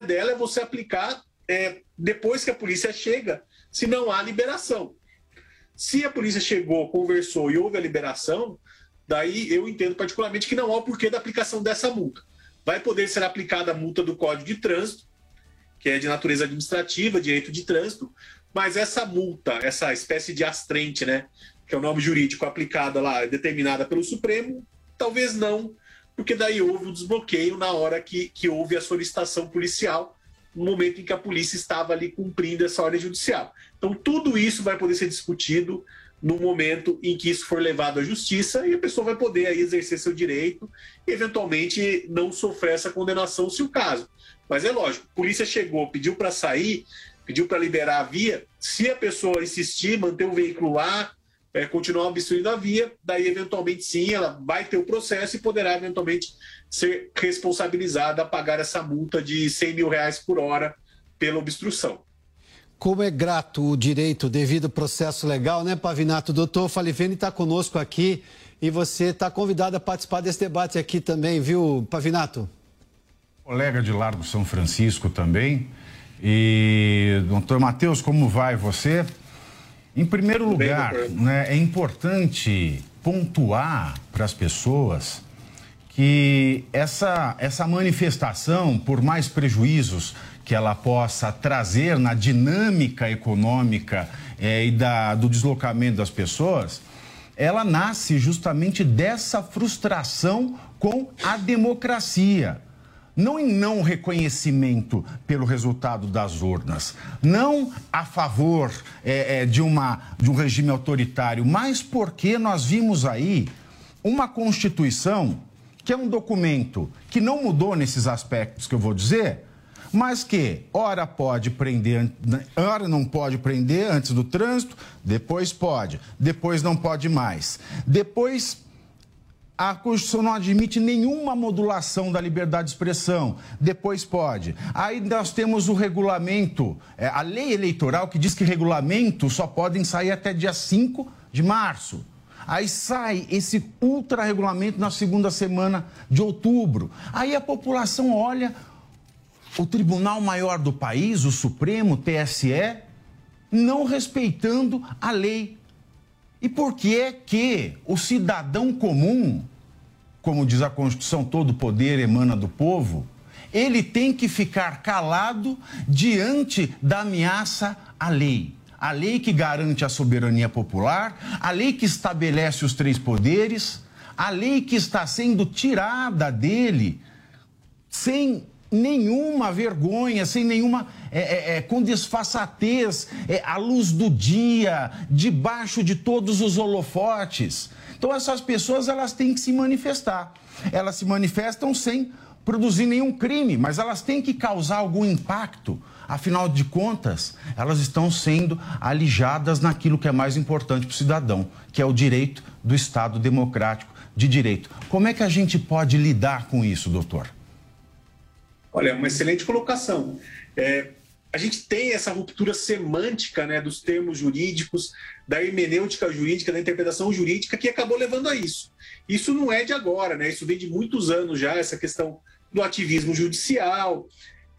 dela é você aplicar é, depois que a polícia chega, se não há liberação. Se a polícia chegou, conversou e houve a liberação, daí eu entendo particularmente que não há o porquê da aplicação dessa multa. Vai poder ser aplicada a multa do Código de Trânsito, que é de natureza administrativa, direito de trânsito, mas essa multa, essa espécie de astrente, né, que é o nome jurídico aplicada lá, determinada pelo Supremo, talvez não, porque daí houve o desbloqueio na hora que, que houve a solicitação policial, no momento em que a polícia estava ali cumprindo essa ordem judicial. Então, tudo isso vai poder ser discutido no momento em que isso for levado à justiça e a pessoa vai poder aí exercer seu direito e, eventualmente, não sofrer essa condenação, se o caso. Mas é lógico, a polícia chegou, pediu para sair, pediu para liberar a via. Se a pessoa insistir, manter o veículo lá, é, continuar obstruindo a via, daí eventualmente sim, ela vai ter o processo e poderá eventualmente ser responsabilizada a pagar essa multa de 100 mil reais por hora pela obstrução. Como é grato o direito devido ao processo legal, né, Pavinato? Doutor Falivene está conosco aqui e você está convidado a participar desse debate aqui também, viu, Pavinato? Colega de Largo São Francisco também. E, doutor Matheus, como vai você? Em primeiro lugar, né, é importante pontuar para as pessoas que essa, essa manifestação, por mais prejuízos que ela possa trazer na dinâmica econômica é, e da, do deslocamento das pessoas, ela nasce justamente dessa frustração com a democracia não em não reconhecimento pelo resultado das urnas, não a favor é, é, de, uma, de um regime autoritário, mas porque nós vimos aí uma Constituição que é um documento que não mudou nesses aspectos que eu vou dizer, mas que ora pode prender, ora não pode prender antes do trânsito, depois pode, depois não pode mais. Depois a Constituição não admite nenhuma modulação da liberdade de expressão. Depois pode. Aí nós temos o regulamento, é, a lei eleitoral que diz que regulamentos só podem sair até dia 5 de março. Aí sai esse ultra-regulamento na segunda semana de outubro. Aí a população olha o Tribunal Maior do país, o Supremo, TSE, não respeitando a lei. E por que é que o cidadão comum como diz a Constituição, todo poder emana do povo, ele tem que ficar calado diante da ameaça à lei. A lei que garante a soberania popular, a lei que estabelece os três poderes, a lei que está sendo tirada dele sem nenhuma vergonha, sem nenhuma. É, é, é, com desfaçatez, é, à luz do dia, debaixo de todos os holofotes. Então essas pessoas elas têm que se manifestar. Elas se manifestam sem produzir nenhum crime, mas elas têm que causar algum impacto. Afinal de contas, elas estão sendo alijadas naquilo que é mais importante para o cidadão, que é o direito do Estado democrático de direito. Como é que a gente pode lidar com isso, doutor? Olha, é uma excelente colocação. É, a gente tem essa ruptura semântica né, dos termos jurídicos, da hermenêutica jurídica, da interpretação jurídica, que acabou levando a isso. Isso não é de agora, né? Isso vem de muitos anos já, essa questão do ativismo judicial,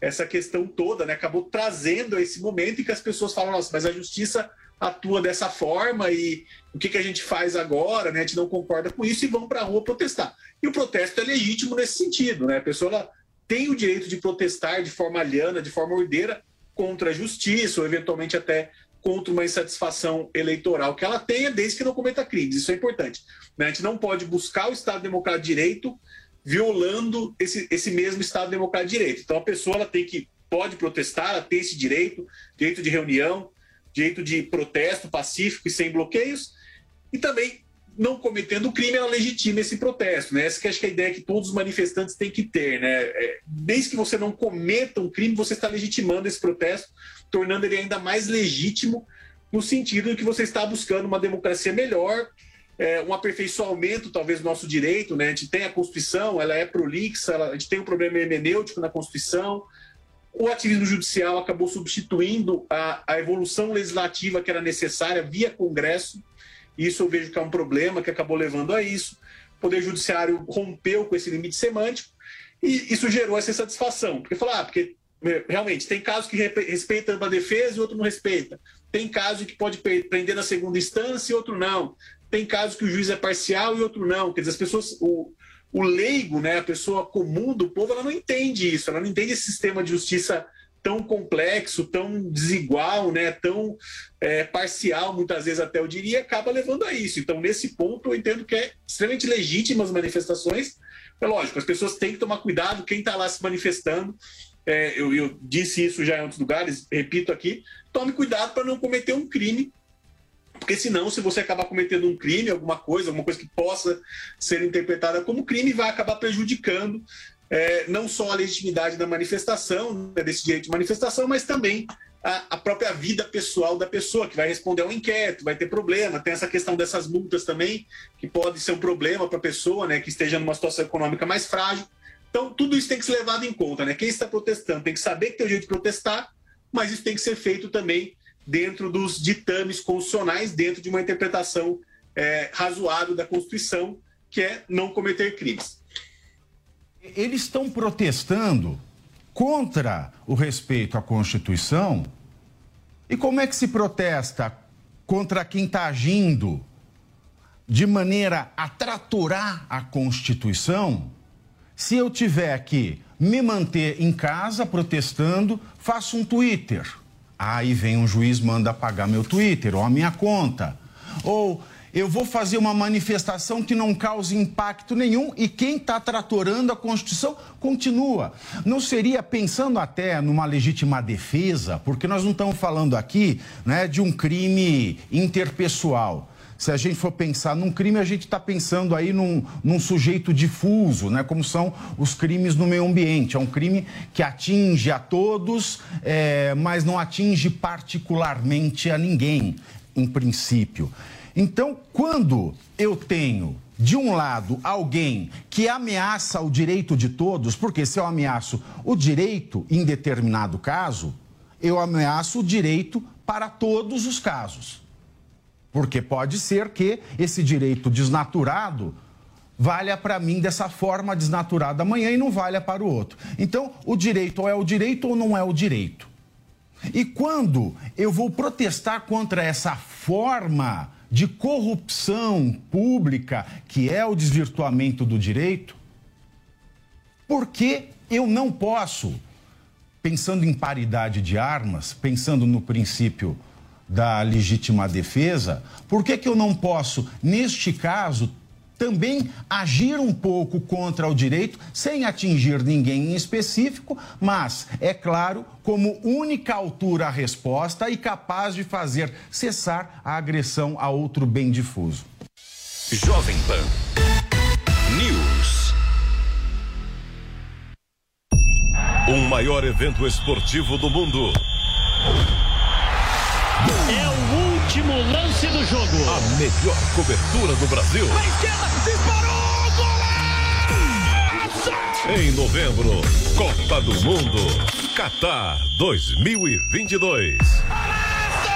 essa questão toda, né? Acabou trazendo esse momento em que as pessoas falam, nossa, mas a justiça atua dessa forma e o que, que a gente faz agora, né? A gente não concorda com isso e vão para a rua protestar. E o protesto é legítimo nesse sentido, né? A pessoa tem o direito de protestar de forma aliana, de forma ordeira, contra a justiça ou eventualmente até contra uma insatisfação eleitoral que ela tenha, desde que não cometa crimes. Isso é importante. Né? A gente não pode buscar o Estado Democrático de Direito violando esse, esse mesmo Estado Democrático de Direito. Então a pessoa ela tem que pode protestar, ela tem esse direito, direito de reunião, direito de protesto pacífico e sem bloqueios, e também não cometendo crime, ela legitima esse protesto. Né? Essa que acho que é a ideia que todos os manifestantes têm que ter. Né? É, desde que você não cometa um crime, você está legitimando esse protesto, tornando ele ainda mais legítimo, no sentido de que você está buscando uma democracia melhor, é, um aperfeiçoamento, talvez, do nosso direito. Né? A gente tem a Constituição, ela é prolixa, ela, a gente tem um problema hermenêutico na Constituição. O ativismo judicial acabou substituindo a, a evolução legislativa que era necessária via Congresso isso eu vejo que é um problema que acabou levando a isso. O Poder Judiciário rompeu com esse limite semântico e isso gerou essa insatisfação. Porque falar, ah, porque realmente, tem casos que respeitam a defesa e outro não respeita. Tem casos que pode prender na segunda instância e outro não. Tem casos que o juiz é parcial e outro não. Quer dizer, as pessoas, o, o leigo, né, a pessoa comum do povo, ela não entende isso, ela não entende esse sistema de justiça tão complexo, tão desigual, né, tão é, parcial, muitas vezes até eu diria, acaba levando a isso. Então, nesse ponto, eu entendo que é extremamente legítimas as manifestações. É lógico, as pessoas têm que tomar cuidado, quem está lá se manifestando, é, eu, eu, disse isso já em outros lugares, repito aqui, tome cuidado para não cometer um crime, porque senão, se você acabar cometendo um crime, alguma coisa, alguma coisa que possa ser interpretada como crime, vai acabar prejudicando é, não só a legitimidade da manifestação, né, desse direito de manifestação, mas também a, a, própria vida pessoal da pessoa, que vai responder ao inquérito, vai ter problema. Tem essa questão dessas multas também, que pode ser um problema para a pessoa né, que esteja numa situação econômica mais frágil. Então, tudo isso tem que ser levado em conta. Né? Quem está protestando tem que saber que tem o jeito de protestar, mas isso tem que ser feito também dentro dos ditames constitucionais, dentro de uma interpretação é, razoável da Constituição, que é não cometer crimes. Eles estão protestando contra o respeito à Constituição. E como é que se protesta contra quem está agindo de maneira a traturar a Constituição? Se eu tiver que me manter em casa protestando, faço um Twitter. Aí vem um juiz, manda apagar meu Twitter ou a minha conta. Ou eu vou fazer uma manifestação que não cause impacto nenhum e quem está tratorando a Constituição continua. Não seria pensando até numa legítima defesa, porque nós não estamos falando aqui né, de um crime interpessoal se a gente for pensar num crime, a gente está pensando aí num, num, sujeito difuso, né? como são os crimes no meio ambiente. É um crime que atinge a todos, é, mas não atinge particularmente a ninguém, em princípio. Então, quando eu tenho de um lado, alguém que ameaça o direito de todos, porque se eu ameaço o direito em determinado caso, eu ameaço o direito para todos os casos. Porque pode ser que esse direito desnaturado valha para mim dessa forma desnaturada amanhã e não valha para o outro. Então, o direito ou é o direito ou não é o direito. E quando eu vou protestar contra essa forma de corrupção pública que é o desvirtuamento do direito, por que eu não posso, pensando em paridade de armas, pensando no princípio da legítima defesa, por que, que eu não posso, neste caso, também agir um pouco contra o direito, sem atingir ninguém em específico, mas, é claro, como única altura à resposta e capaz de fazer cessar a agressão a outro bem difuso. Jovem Pan News. O maior evento esportivo do mundo lance do jogo. A melhor cobertura do Brasil. Na esquerda, disparou, golaço! Em novembro, Copa do Mundo, Qatar 2022.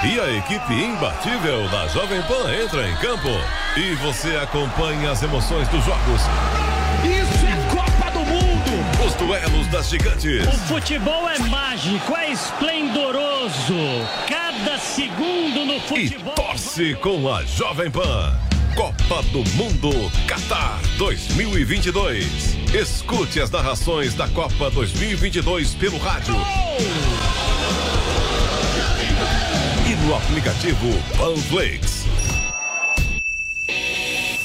E a equipe imbatível da Jovem Pan entra em campo. E você acompanha as emoções dos jogos. Os duelos das gigantes. O futebol é mágico, é esplendoroso. Cada segundo no futebol. E torce com a Jovem Pan. Copa do Mundo Qatar 2022. Escute as narrações da Copa 2022 pelo rádio. E no aplicativo Panflix.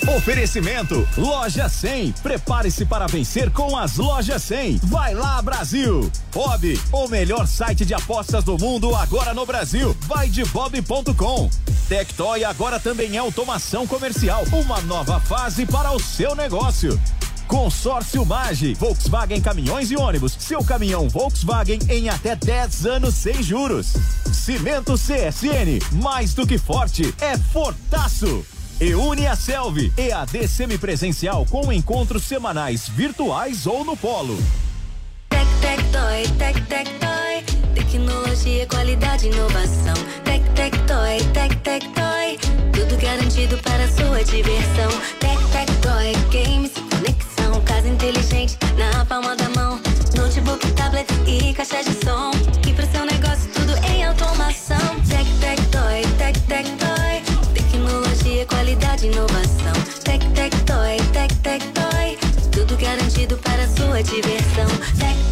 Oferecimento Loja 100. Prepare-se para vencer com as Lojas 100. Vai lá, Brasil. Bob, o melhor site de apostas do mundo agora no Brasil. Vai de bob.com. Tectoy agora também é automação comercial. Uma nova fase para o seu negócio. Consórcio Mage, Volkswagen Caminhões e Ônibus. Seu caminhão Volkswagen em até 10 anos sem juros. Cimento CSN, mais do que forte, é fortaço. E une a Selvi, EAD semipresencial com encontros semanais virtuais ou no polo. Tec, tec, toy, tec, tec, toy. Tecnologia, qualidade, inovação. Tec, tec, toy, tec, tec, toy. Tudo garantido para sua diversão. Tec, tec, toy, games, conexão. Casa inteligente na palma da mão. Notebook, tablet e caixa de som diversão. Sexo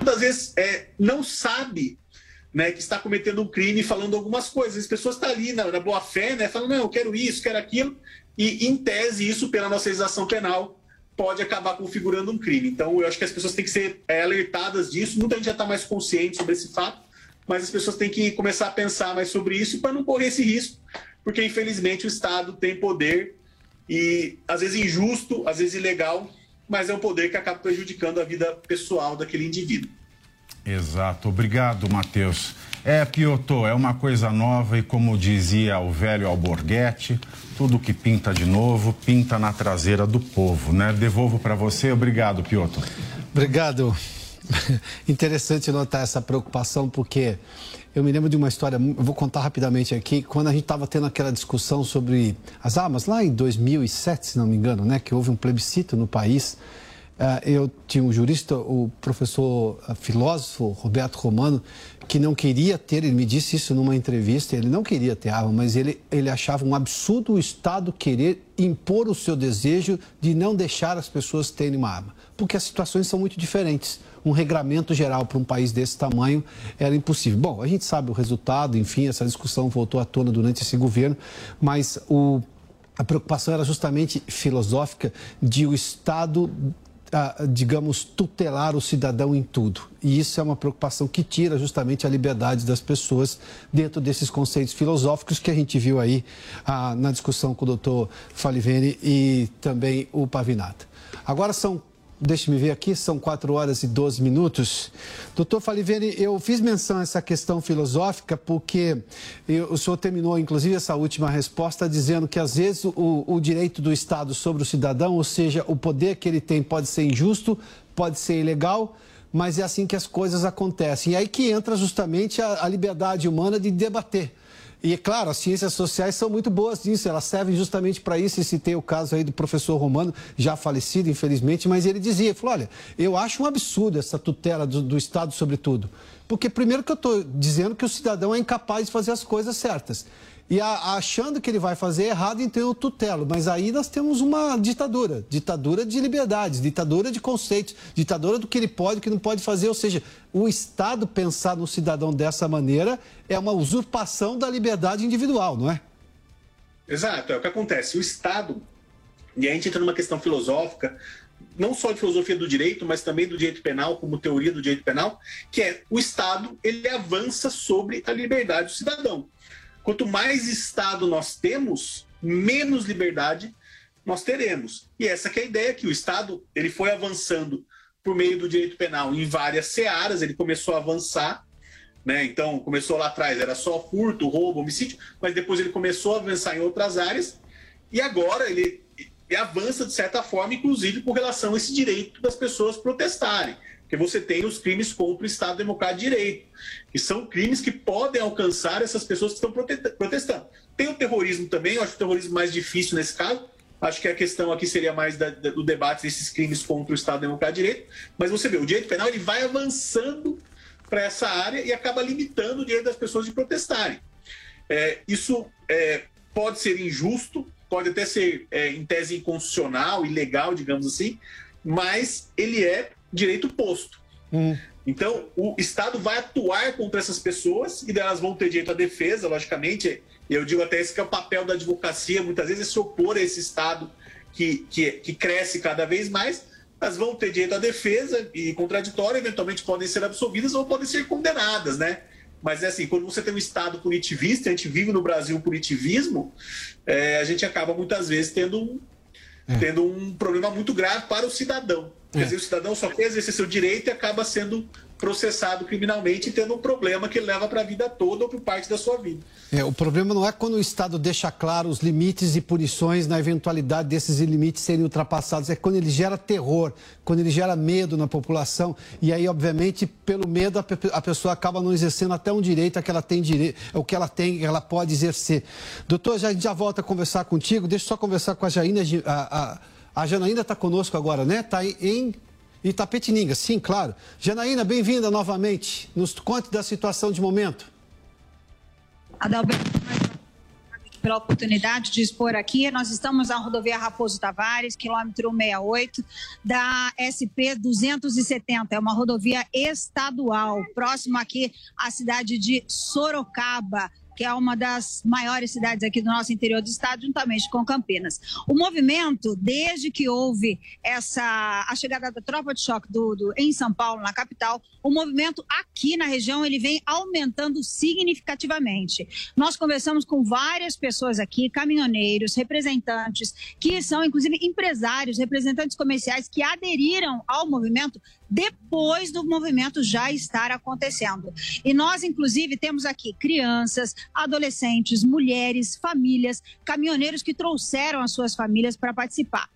Muitas vezes é, não sabe né, que está cometendo um crime falando algumas coisas. As pessoas estão ali na, na boa fé, né, falando, não, eu quero isso, quero aquilo, e em tese isso, pela nossa legislação penal, pode acabar configurando um crime. Então, eu acho que as pessoas têm que ser é, alertadas disso. Muita gente já está mais consciente sobre esse fato, mas as pessoas têm que começar a pensar mais sobre isso para não correr esse risco, porque infelizmente o Estado tem poder e às vezes injusto, às vezes ilegal, mas é um poder que acaba prejudicando a vida pessoal daquele indivíduo. Exato. Obrigado, Matheus. É, Piotô, é uma coisa nova e como dizia o velho Alborguete, tudo que pinta de novo, pinta na traseira do povo, né? Devolvo para você. Obrigado, Piotr. Obrigado. Interessante notar essa preocupação, porque eu me lembro de uma história, vou contar rapidamente aqui, quando a gente estava tendo aquela discussão sobre as armas, lá em 2007, se não me engano, né, que houve um plebiscito no país. Uh, eu tinha um jurista, o professor uh, filósofo Roberto Romano, que não queria ter, ele me disse isso numa entrevista, ele não queria ter arma, mas ele, ele achava um absurdo o Estado querer impor o seu desejo de não deixar as pessoas terem uma arma, porque as situações são muito diferentes um regramento geral para um país desse tamanho era impossível. Bom, a gente sabe o resultado, enfim, essa discussão voltou à tona durante esse governo, mas o, a preocupação era justamente filosófica de o Estado digamos, tutelar o cidadão em tudo. E isso é uma preocupação que tira justamente a liberdade das pessoas dentro desses conceitos filosóficos que a gente viu aí ah, na discussão com o doutor Falivene e também o Pavinato. Agora são Deixe-me ver aqui, são 4 horas e 12 minutos. Doutor Falivene, eu fiz menção a essa questão filosófica porque eu, o senhor terminou, inclusive, essa última resposta dizendo que, às vezes, o, o direito do Estado sobre o cidadão, ou seja, o poder que ele tem pode ser injusto, pode ser ilegal, mas é assim que as coisas acontecem. E aí que entra justamente a, a liberdade humana de debater e, é claro, as ciências sociais são muito boas nisso, elas servem justamente para isso. E citei o caso aí do professor Romano, já falecido, infelizmente, mas ele dizia, falou, olha, eu acho um absurdo essa tutela do, do Estado sobre tudo. Porque, primeiro, que eu estou dizendo que o cidadão é incapaz de fazer as coisas certas e a, achando que ele vai fazer errado, então eu tutelo. Mas aí nós temos uma ditadura, ditadura de liberdades, ditadura de conceitos, ditadura do que ele pode e que não pode fazer. Ou seja, o Estado pensar no cidadão dessa maneira é uma usurpação da liberdade individual, não é? Exato, é o que acontece. O Estado, e a gente entra numa questão filosófica, não só de filosofia do direito, mas também do direito penal, como teoria do direito penal, que é o Estado ele avança sobre a liberdade do cidadão. Quanto mais Estado nós temos, menos liberdade nós teremos. E essa é a ideia que o Estado ele foi avançando por meio do direito penal em várias searas, ele começou a avançar, né? Então começou lá atrás, era só furto, roubo, homicídio, mas depois ele começou a avançar em outras áreas e agora ele, ele avança de certa forma, inclusive com relação a esse direito das pessoas protestarem. Porque você tem os crimes contra o Estado Democrático de Direito, que são crimes que podem alcançar essas pessoas que estão protestando. Tem o terrorismo também, eu acho o terrorismo mais difícil nesse caso. Acho que a questão aqui seria mais da, do debate desses crimes contra o Estado Democrático de Direito. Mas você vê, o direito penal ele vai avançando para essa área e acaba limitando o direito das pessoas de protestarem. É, isso é, pode ser injusto, pode até ser, é, em tese, inconstitucional, ilegal, digamos assim, mas ele é direito posto. Hum. Então, o Estado vai atuar contra essas pessoas e elas vão ter direito à defesa, logicamente. Eu digo até esse que é o papel da advocacia, muitas vezes, é se opor a esse Estado que, que, que cresce cada vez mais, elas vão ter direito à defesa e contraditório, eventualmente podem ser absolvidas ou podem ser condenadas, né? Mas é assim, quando você tem um Estado punitivista, a gente vive no Brasil punitivismo, é, a gente acaba muitas vezes tendo um, é. tendo um problema muito grave para o cidadão. Quer é. dizer, o cidadão só quer exercer seu direito e acaba sendo processado criminalmente e tendo um problema que leva para a vida toda ou para parte da sua vida. É, o problema não é quando o Estado deixa claro os limites e punições na eventualidade desses limites serem ultrapassados, é quando ele gera terror, quando ele gera medo na população e aí, obviamente, pelo medo a, pessoa acaba não exercendo até um direito que ela tem direito, o que ela tem, ela pode exercer. Doutor, já, a gente já volta a conversar contigo, deixa eu só conversar com a Jaina, a, a, a Janaína está conosco agora, né? Está em Itapetininga, sim, claro. Janaína, bem-vinda novamente. Nos conte da situação de momento. Adalberto, pela oportunidade de expor aqui. Nós estamos na rodovia Raposo Tavares, quilômetro 68, da SP 270. É uma rodovia estadual, próxima aqui à cidade de Sorocaba que é uma das maiores cidades aqui do nosso interior do estado, juntamente com Campinas. O movimento, desde que houve essa a chegada da tropa de choque do, do, em São Paulo, na capital, o movimento aqui na região ele vem aumentando significativamente. Nós conversamos com várias pessoas aqui, caminhoneiros, representantes, que são inclusive empresários, representantes comerciais que aderiram ao movimento depois do movimento já estar acontecendo. E nós, inclusive, temos aqui crianças, adolescentes, mulheres, famílias, caminhoneiros que trouxeram as suas famílias para participar.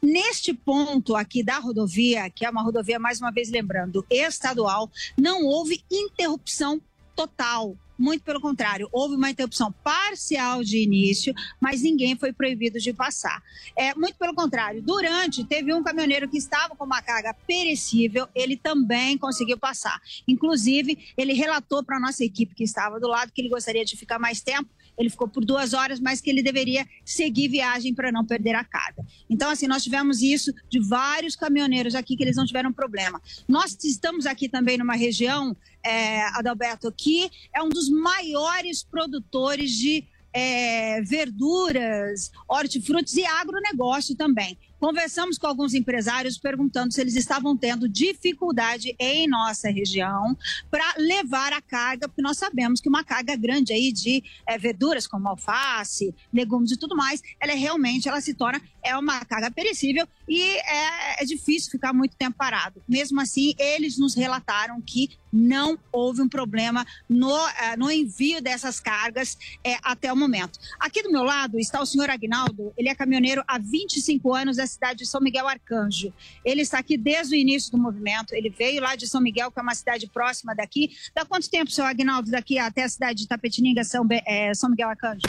Neste ponto aqui da rodovia, que é uma rodovia, mais uma vez lembrando, estadual, não houve interrupção total muito pelo contrário, houve uma interrupção parcial de início, mas ninguém foi proibido de passar. É, muito pelo contrário, durante, teve um caminhoneiro que estava com uma carga perecível, ele também conseguiu passar. Inclusive, ele relatou para a nossa equipe que estava do lado que ele gostaria de ficar mais tempo ele ficou por duas horas, mas que ele deveria seguir viagem para não perder a carga. Então, assim, nós tivemos isso de vários caminhoneiros aqui que eles não tiveram problema. Nós estamos aqui também numa região, é, Adalberto, que é um dos maiores produtores de é, verduras, hortifrutis e agronegócio também. Conversamos com alguns empresários perguntando se eles estavam tendo dificuldade em nossa região para levar a carga, porque nós sabemos que uma carga grande aí de é, verduras como alface, legumes e tudo mais, ela é realmente ela se torna é uma carga perecível e é, é difícil ficar muito tempo parado. Mesmo assim, eles nos relataram que não houve um problema no, uh, no envio dessas cargas é, até o momento. Aqui do meu lado está o senhor Agnaldo, ele é caminhoneiro há 25 anos da cidade de São Miguel Arcanjo. Ele está aqui desde o início do movimento, ele veio lá de São Miguel, que é uma cidade próxima daqui. Dá quanto tempo, senhor Agnaldo, daqui até a cidade de Tapetininga, São, é, São Miguel Arcanjo?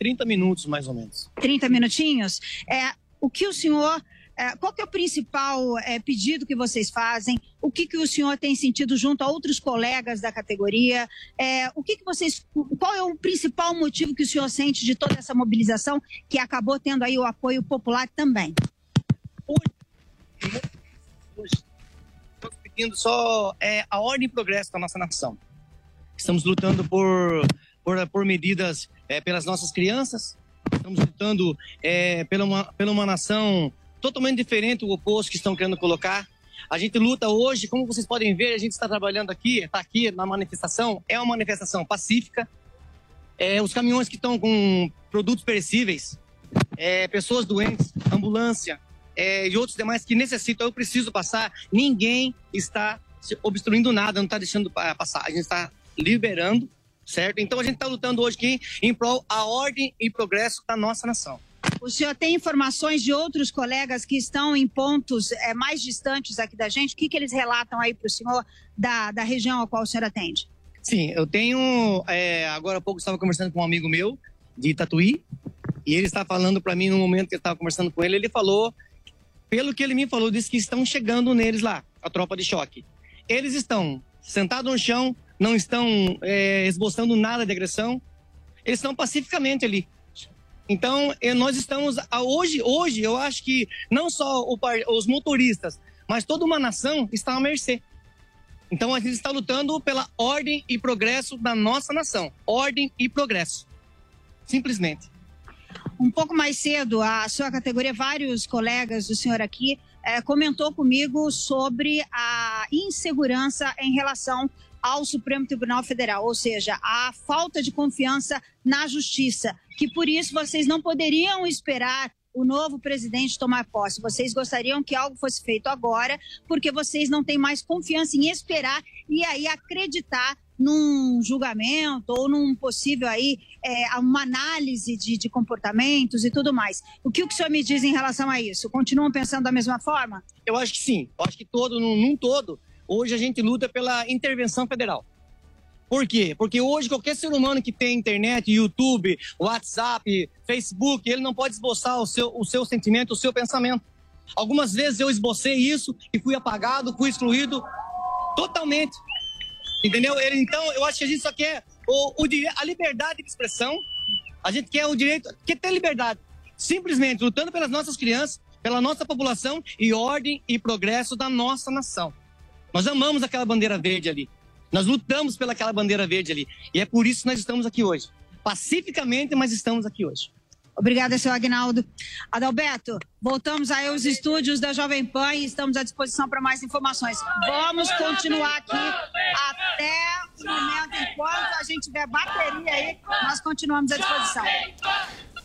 30 minutos, mais ou menos. 30 minutinhos? É, o que o senhor qual que é o principal é, pedido que vocês fazem? O que, que o senhor tem sentido junto a outros colegas da categoria? É, o que, que vocês, qual é o principal motivo que o senhor sente de toda essa mobilização que acabou tendo aí o apoio popular também? Estamos pedindo só é, a ordem e progresso da nossa nação. Estamos lutando por, por, por medidas é, pelas nossas crianças, estamos lutando é, pela, uma, pela uma nação totalmente diferente do oposto que estão querendo colocar. A gente luta hoje, como vocês podem ver, a gente está trabalhando aqui, está aqui na manifestação, é uma manifestação pacífica. É, os caminhões que estão com produtos perecíveis, é, pessoas doentes, ambulância é, e outros demais que necessitam, eu preciso passar. Ninguém está obstruindo nada, não está deixando passar. A gente está liberando, certo? Então a gente está lutando hoje aqui em prol a ordem e progresso da nossa nação. O senhor tem informações de outros colegas que estão em pontos é, mais distantes aqui da gente? O que, que eles relatam aí para o senhor da, da região a qual o senhor atende? Sim, eu tenho. É, agora há pouco estava conversando com um amigo meu de Tatuí e ele está falando para mim no momento que eu estava conversando com ele, ele falou, pelo que ele me falou, disse que estão chegando neles lá, a tropa de choque. Eles estão sentados no chão, não estão é, esboçando nada de agressão, eles estão pacificamente ali. Então, nós estamos hoje, hoje eu acho que não só o, os motoristas, mas toda uma nação está à mercê. Então a gente está lutando pela ordem e progresso da nossa nação. Ordem e progresso. Simplesmente. Um pouco mais cedo, a sua categoria, vários colegas do senhor aqui é, comentou comigo sobre a insegurança em relação ao Supremo Tribunal Federal, ou seja, a falta de confiança na justiça, que por isso vocês não poderiam esperar o novo presidente tomar posse. Vocês gostariam que algo fosse feito agora, porque vocês não têm mais confiança em esperar e aí acreditar num julgamento ou num possível aí é, uma análise de, de, comportamentos e tudo mais. O que o senhor me diz em relação a isso? Continuam pensando da mesma forma? Eu acho que sim. Eu acho que todo, num, num todo, hoje a gente luta pela intervenção federal. Por quê? Porque hoje qualquer ser humano que tem internet, YouTube, WhatsApp, Facebook, ele não pode esboçar o seu, o seu sentimento, o seu pensamento. Algumas vezes eu esbocei isso e fui apagado, fui excluído totalmente. Entendeu? Ele, então, eu acho que a gente só quer o, o, a liberdade de expressão, a gente quer o direito, quer ter liberdade. Simplesmente lutando pelas nossas crianças, pela nossa população e ordem e progresso da nossa nação. Nós amamos aquela bandeira verde ali. Nós lutamos pelaquela bandeira verde ali. E é por isso que nós estamos aqui hoje. Pacificamente, mas estamos aqui hoje. Obrigada, senhor Agnaldo. Adalberto, voltamos aí aos estúdios da Jovem Pan e estamos à disposição para mais informações. Vamos continuar aqui até o momento, enquanto a gente tiver bateria aí, nós continuamos à disposição.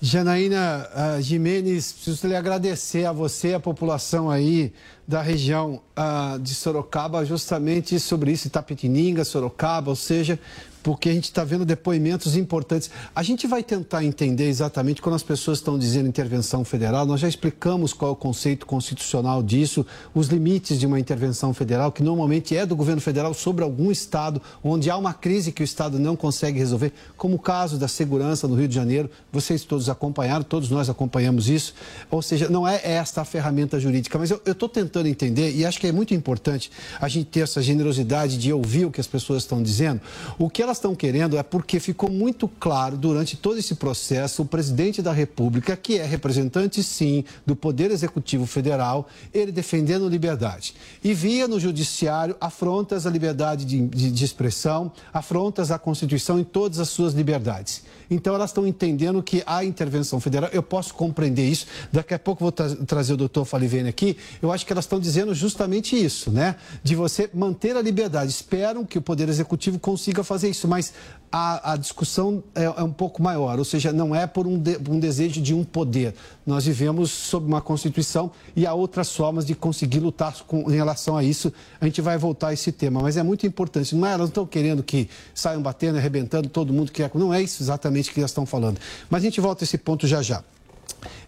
Janaína uh, Jimenez, preciso lhe agradecer a você, a população aí da região uh, de Sorocaba, justamente sobre isso, Itapetininga, Sorocaba, ou seja, porque a gente está vendo depoimentos importantes. A gente vai tentar entender exatamente quando as pessoas estão dizendo intervenção federal. Nós já explicamos qual é o conceito constitucional disso, os limites de uma intervenção federal, que normalmente é do governo federal sobre algum estado onde há uma crise que o estado não consegue resolver, como o caso da segurança no Rio de Janeiro. Vocês todos acompanharam, todos nós acompanhamos isso. Ou seja, não é esta a ferramenta jurídica, mas eu estou tentando entender e acho que é muito importante a gente ter essa generosidade de ouvir o que as pessoas estão dizendo. O que elas estão querendo é porque ficou muito claro durante todo esse processo o presidente da República, que é representante, sim, do Poder Executivo Federal, ele defendendo liberdade. E via no Judiciário afrontas à liberdade de, de, de expressão, afrontas à Constituição em todas as suas liberdades. Então, elas estão entendendo que a intervenção federal, eu posso compreender isso. Daqui a pouco vou tra trazer o doutor Falivene aqui. Eu acho que elas estão dizendo justamente isso, né? De você manter a liberdade. Esperam que o Poder Executivo consiga fazer isso, mas a, a discussão é, é, um pouco maior, ou seja, não é por um, de, um desejo de um poder. Nós vivemos sob uma Constituição e há outras formas de conseguir lutar com, em relação a isso. A gente vai voltar a esse tema, mas é muito importante. Não é, elas não estão querendo que saiam batendo, arrebentando todo mundo que é. Não é isso exatamente que elas estão falando. Mas a gente volta a esse ponto já já.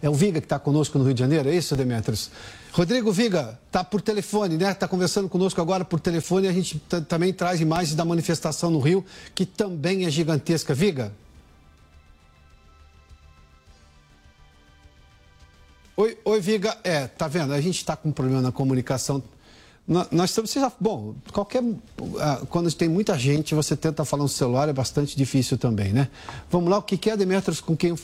É o Viga que está conosco no Rio de Janeiro, é isso, Demetrios? Rodrigo Viga, está por telefone, né? Está conversando conosco agora por telefone a gente também traz imagens da manifestação no Rio, que também é gigantesca. Viga? Oi, oi Viga. É, tá vendo? A gente está com um problema na comunicação. Nós estamos. Bom, qualquer. Ah, quando tem muita gente, você tenta falar no celular, é bastante difícil também, né? Vamos lá, o que é, Demetrios, com quem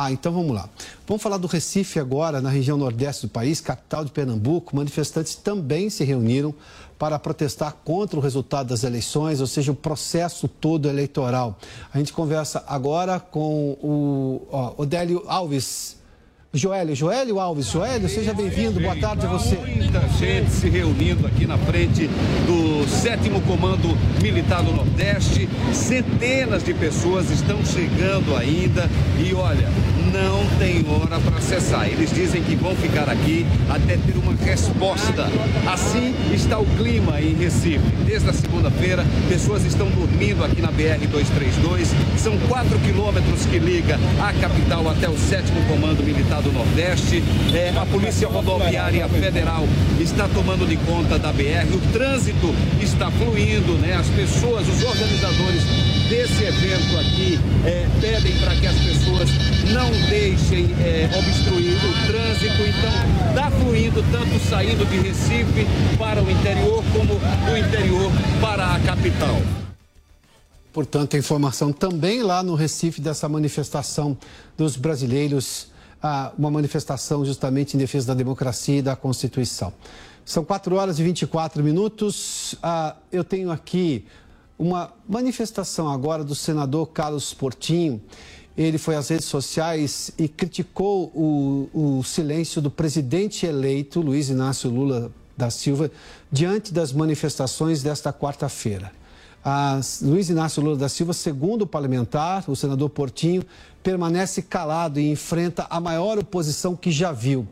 ah, então vamos lá. Vamos falar do Recife agora, na região nordeste do país, capital de Pernambuco. Manifestantes também se reuniram para protestar contra o resultado das eleições, ou seja, o processo todo eleitoral. A gente conversa agora com o ó, Odélio Alves, Joélio, Joélio Alves, Joélio, seja bem-vindo, boa tarde a você. Muita gente se reunindo aqui na frente do 7 Comando Militar do Nordeste, centenas de pessoas estão chegando ainda e olha, não tem hora para cessar. Eles dizem que vão ficar aqui até ter uma resposta. Assim está o clima em Recife. Desde a segunda-feira, pessoas estão dormindo aqui na BR-232. São quatro quilômetros que liga a capital até o 7 Comando Militar do Nordeste. É, a Polícia Rodoviária Federal está tomando de conta da BR. O trânsito está fluindo, né? As pessoas, os organizadores desse evento aqui é, pedem para que as pessoas não deixem é, obstruir o trânsito. Então, está fluindo tanto saindo de Recife para o interior, como do interior para a capital. Portanto, a informação também lá no Recife dessa manifestação dos brasileiros a uma manifestação justamente em defesa da democracia e da Constituição. São 4 horas e 24 minutos. Ah, eu tenho aqui uma manifestação agora do senador Carlos Portinho. Ele foi às redes sociais e criticou o, o silêncio do presidente eleito, Luiz Inácio Lula da Silva, diante das manifestações desta quarta-feira. Luiz Inácio Lula da Silva, segundo o parlamentar, o senador Portinho, permanece calado e enfrenta a maior oposição que já viu.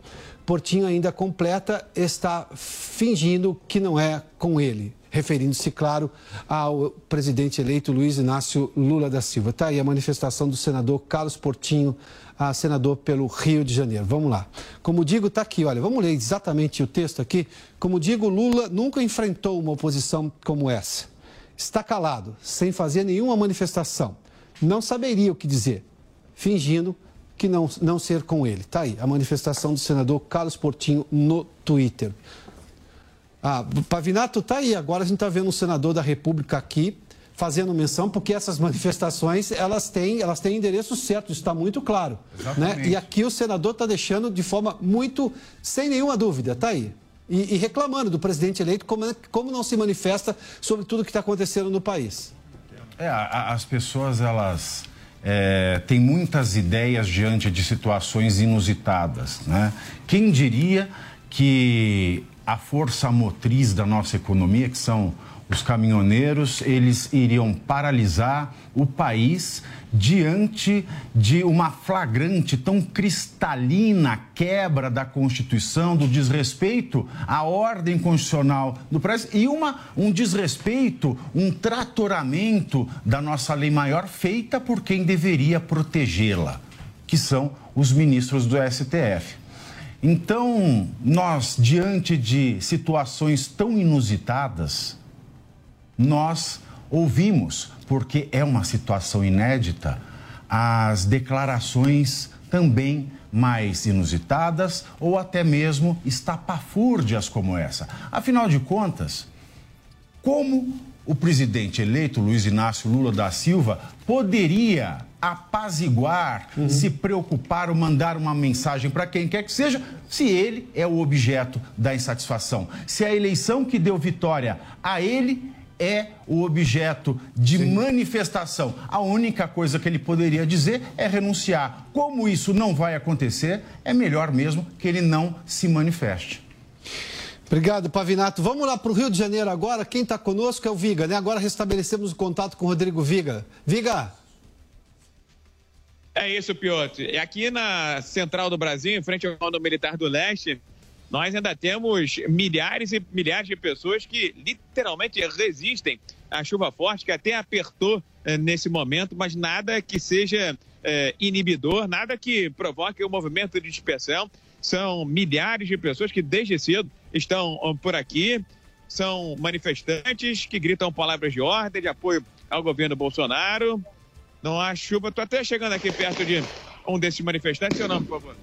Portinho ainda completa, está fingindo que não é com ele referindo-se, claro, ao presidente eleito Luiz Inácio Lula da Silva. Está aí a manifestação do senador Carlos Portinho, a senador pelo Rio de Janeiro. Vamos lá. Como digo, está aqui, olha, vamos ler exatamente o texto aqui. Como digo, Lula nunca enfrentou uma oposição como essa. Está calado, sem fazer nenhuma manifestação. Não saberia o que dizer, fingindo que não, não ser com ele. Está aí a manifestação do senador Carlos Portinho no Twitter. Ah, Pavinato está aí. Agora a gente está vendo um senador da República aqui fazendo menção, porque essas manifestações elas têm, elas têm endereço certo, isso está muito claro. Né? E aqui o senador está deixando de forma muito, sem nenhuma dúvida, está aí. E, e, reclamando do presidente eleito como, como não se manifesta sobre tudo que está acontecendo no país. É, as pessoas, elas é, têm muitas ideias diante de situações inusitadas. Né? Quem diria que a força motriz da nossa economia, que são os caminhoneiros, eles iriam paralisar o país diante de uma flagrante, tão cristalina quebra da Constituição, do desrespeito à ordem constitucional do país e uma, um desrespeito, um tratoramento da nossa lei maior feita por quem deveria protegê-la, que são os ministros do STF. Então, nós, diante de situações tão inusitadas, nós ouvimos, porque é uma situação inédita, as declarações também mais inusitadas ou até mesmo estapafúrdias como essa. Afinal de contas, como o presidente eleito Luiz Inácio Lula da Silva poderia apaziguar, uhum. se preocupar ou mandar uma mensagem para quem quer que seja, se ele é o objeto da insatisfação. Se a eleição que deu vitória a ele é o objeto de Sim. manifestação. A única coisa que ele poderia dizer é renunciar. Como isso não vai acontecer, é melhor mesmo que ele não se manifeste. Obrigado, Pavinato. Vamos lá para o Rio de Janeiro agora. Quem está conosco é o Viga, né? Agora restabelecemos o contato com o Rodrigo Viga. Viga. É isso, Piotr. E aqui na Central do Brasil, em frente ao Comando Militar do Leste, nós ainda temos milhares e milhares de pessoas que literalmente resistem à chuva forte, que até apertou eh, nesse momento, mas nada que seja eh, inibidor, nada que provoque um movimento de dispersão. São milhares de pessoas que desde cedo estão por aqui, são manifestantes que gritam palavras de ordem, de apoio ao governo Bolsonaro, não há chuva. Estou até chegando aqui perto de um desses manifestantes. Seu nome, por favor.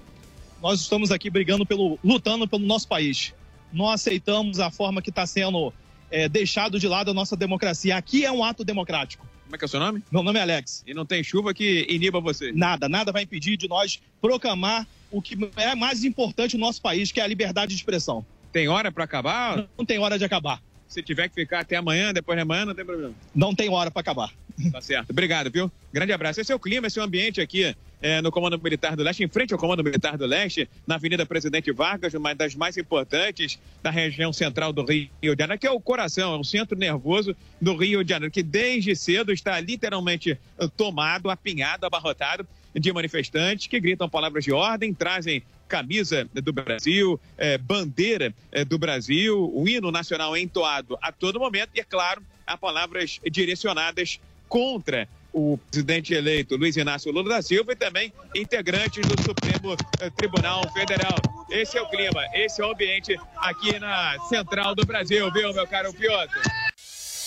Nós estamos aqui brigando pelo, lutando pelo nosso país. Não aceitamos a forma que está sendo é, deixado de lado a nossa democracia. Aqui é um ato democrático. Como é que é o seu nome? Meu nome é Alex. E não tem chuva que iniba você? Nada, nada vai impedir de nós proclamar o que é mais importante no nosso país, que é a liberdade de expressão. Tem hora para acabar? Não, tem hora de acabar. Se tiver que ficar até amanhã, depois de amanhã, não tem problema. Não tem hora para acabar. Tá certo. Obrigado, viu? Grande abraço. Esse é o clima, esse é o ambiente aqui é, no Comando Militar do Leste, em frente ao Comando Militar do Leste, na Avenida Presidente Vargas, uma das mais importantes da região central do Rio de Janeiro, que é o coração, é o centro nervoso do Rio de Janeiro, que desde cedo está literalmente tomado, apinhado, abarrotado de manifestantes que gritam palavras de ordem, trazem camisa do Brasil, é, bandeira é, do Brasil, o hino nacional entoado a todo momento e, é claro, há palavras direcionadas contra o presidente eleito Luiz Inácio Lula da Silva e também integrantes do Supremo eh, Tribunal Federal. Esse é o clima, esse é o ambiente aqui na Central do Brasil, viu, meu caro Piotr?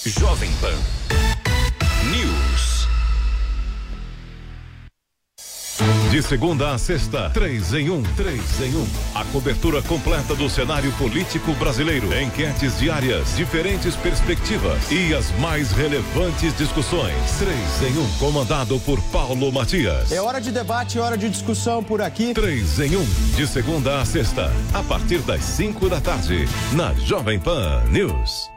Jovem Pan De segunda a sexta, três em um, três em um. A cobertura completa do cenário político brasileiro. Enquetes diárias, diferentes perspectivas e as mais relevantes discussões. Três em um, comandado por Paulo Matias. É hora de debate, hora de discussão por aqui. Três em um, de segunda a sexta, a partir das cinco da tarde, na Jovem Pan News.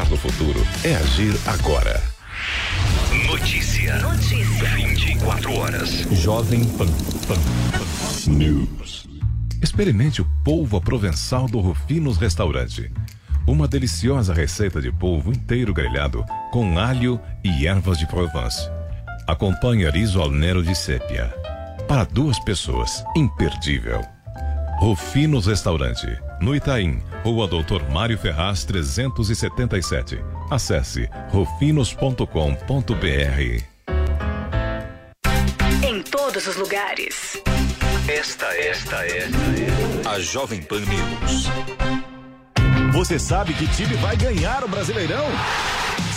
no futuro é agir agora. Notícia. Notícia. 24 horas. Jovem Pan. Pan. News. Experimente o polvo à provençal do Rufinos Restaurante. Uma deliciosa receita de polvo inteiro grelhado com alho e ervas de Provence. Acompanhe riso al nero de sépia. Para duas pessoas, imperdível. Rufinos Restaurante, no Itaim, Rua Doutor Mário Ferraz 377. Acesse rufinos.com.br. Em todos os lugares. Esta, esta é a Jovem Pan News. Você sabe que time vai ganhar o Brasileirão?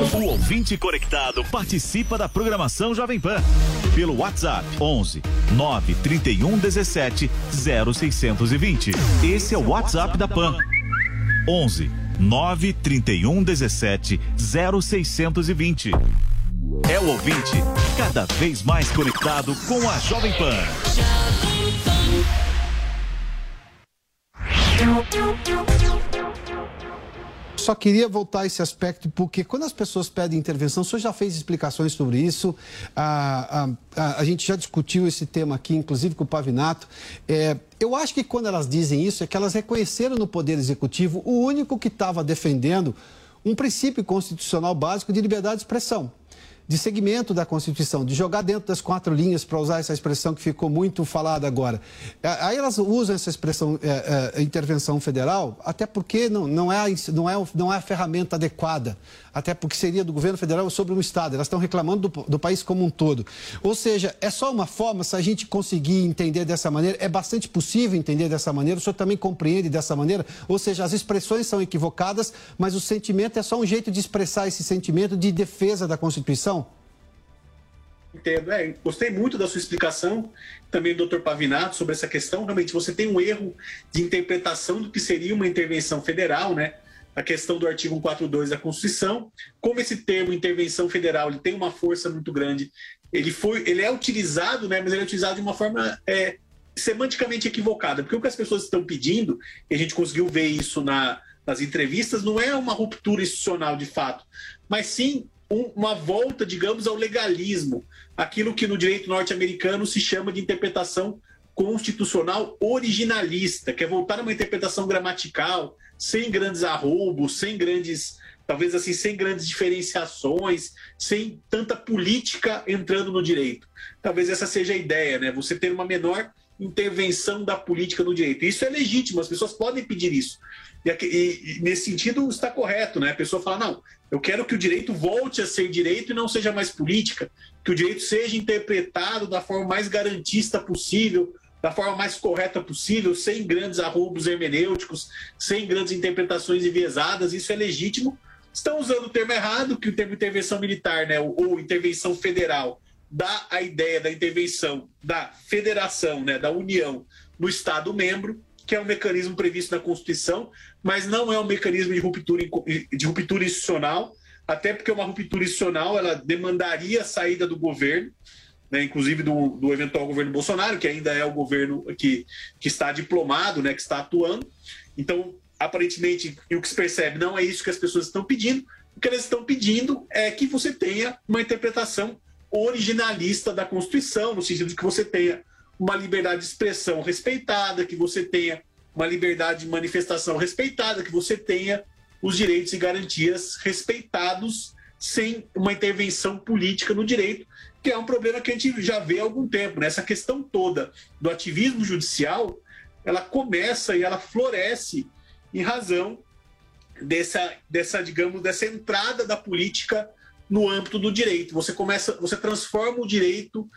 O ouvinte conectado participa da programação Jovem Pan pelo WhatsApp 11 931 17 0620. Esse é o WhatsApp da Pan. 11 931 17 0620. É o ouvinte cada vez mais conectado com a Jovem Pan. Só queria voltar a esse aspecto, porque quando as pessoas pedem intervenção, o senhor já fez explicações sobre isso, a, a, a, gente já discutiu esse tema aqui, inclusive com o Pavinato. É, eu acho que quando elas dizem isso, é que elas reconheceram no Poder Executivo o único que estava defendendo um princípio constitucional básico de liberdade de expressão de segmento da Constituição, de jogar dentro das quatro linhas, para usar essa expressão que ficou muito falada agora. Aí elas usam essa expressão é, é, intervenção federal, até porque não, não, é, não, é, não é a ferramenta adequada, até porque seria do governo federal sobre um Estado. Elas estão reclamando do, do país como um todo. Ou seja, é só uma forma, se a gente conseguir entender dessa maneira, é bastante possível entender dessa maneira, o senhor também compreende dessa maneira, ou seja, as expressões são equivocadas, mas o sentimento é só um jeito de expressar esse sentimento de defesa da Constituição? Entendo. É, gostei muito da sua explicação, também do Dr. Pavinato, sobre essa questão. Realmente, você tem um erro de interpretação do que seria uma intervenção federal, né? A questão do artigo 142 da Constituição. Como esse termo intervenção federal ele tem uma força muito grande, ele, foi, ele é utilizado, né? Mas ele é utilizado de uma forma é, semanticamente equivocada. Porque o que as pessoas estão pedindo, e a gente conseguiu ver isso na, nas entrevistas, não é uma ruptura institucional de fato, mas sim um, uma volta, digamos, ao legalismo, aquilo que no direito norte-americano se chama de interpretação constitucional originalista, que é voltar a uma interpretação gramatical, sem grandes arroubos, sem grandes, talvez assim, sem grandes diferenciações, sem tanta política entrando no direito. Talvez essa seja a ideia, né? Você ter uma menor intervenção da política no direito. Isso é legítimo, as pessoas podem pedir isso. E, e, e, nesse sentido está correto, né? A pessoa fala: não, eu quero que o direito volte a ser direito e não seja mais política, que o direito seja interpretado da forma mais garantista possível, da forma mais correta possível, sem grandes arroubos hermenêuticos, sem grandes interpretações enviesadas. Isso é legítimo. Estão usando o termo errado, que o termo intervenção militar, né, ou, intervenção federal, dá a ideia da intervenção da federação, né, da União no Estado membro que é um mecanismo previsto na Constituição, mas não é um mecanismo de ruptura, de ruptura institucional. até porque uma ruptura institucional ela demandaria a saída do governo, né, inclusive do, do, eventual governo Bolsonaro, que ainda é o governo que, que está diplomado, né, que está atuando. Então, aparentemente, o que se percebe não é isso que as pessoas estão pedindo. O que elas estão pedindo é que você tenha uma interpretação originalista da Constituição, no sentido de que você tenha uma liberdade de expressão respeitada, que você tenha uma liberdade de manifestação respeitada, que você tenha os direitos e garantias respeitados sem uma intervenção política no direito, que é um problema que a gente já vê há algum tempo. Né? Essa questão toda do ativismo judicial, ela começa e ela floresce em razão dessa, dessa digamos, dessa entrada da política no âmbito do direito. Você começa, você transforma o direito,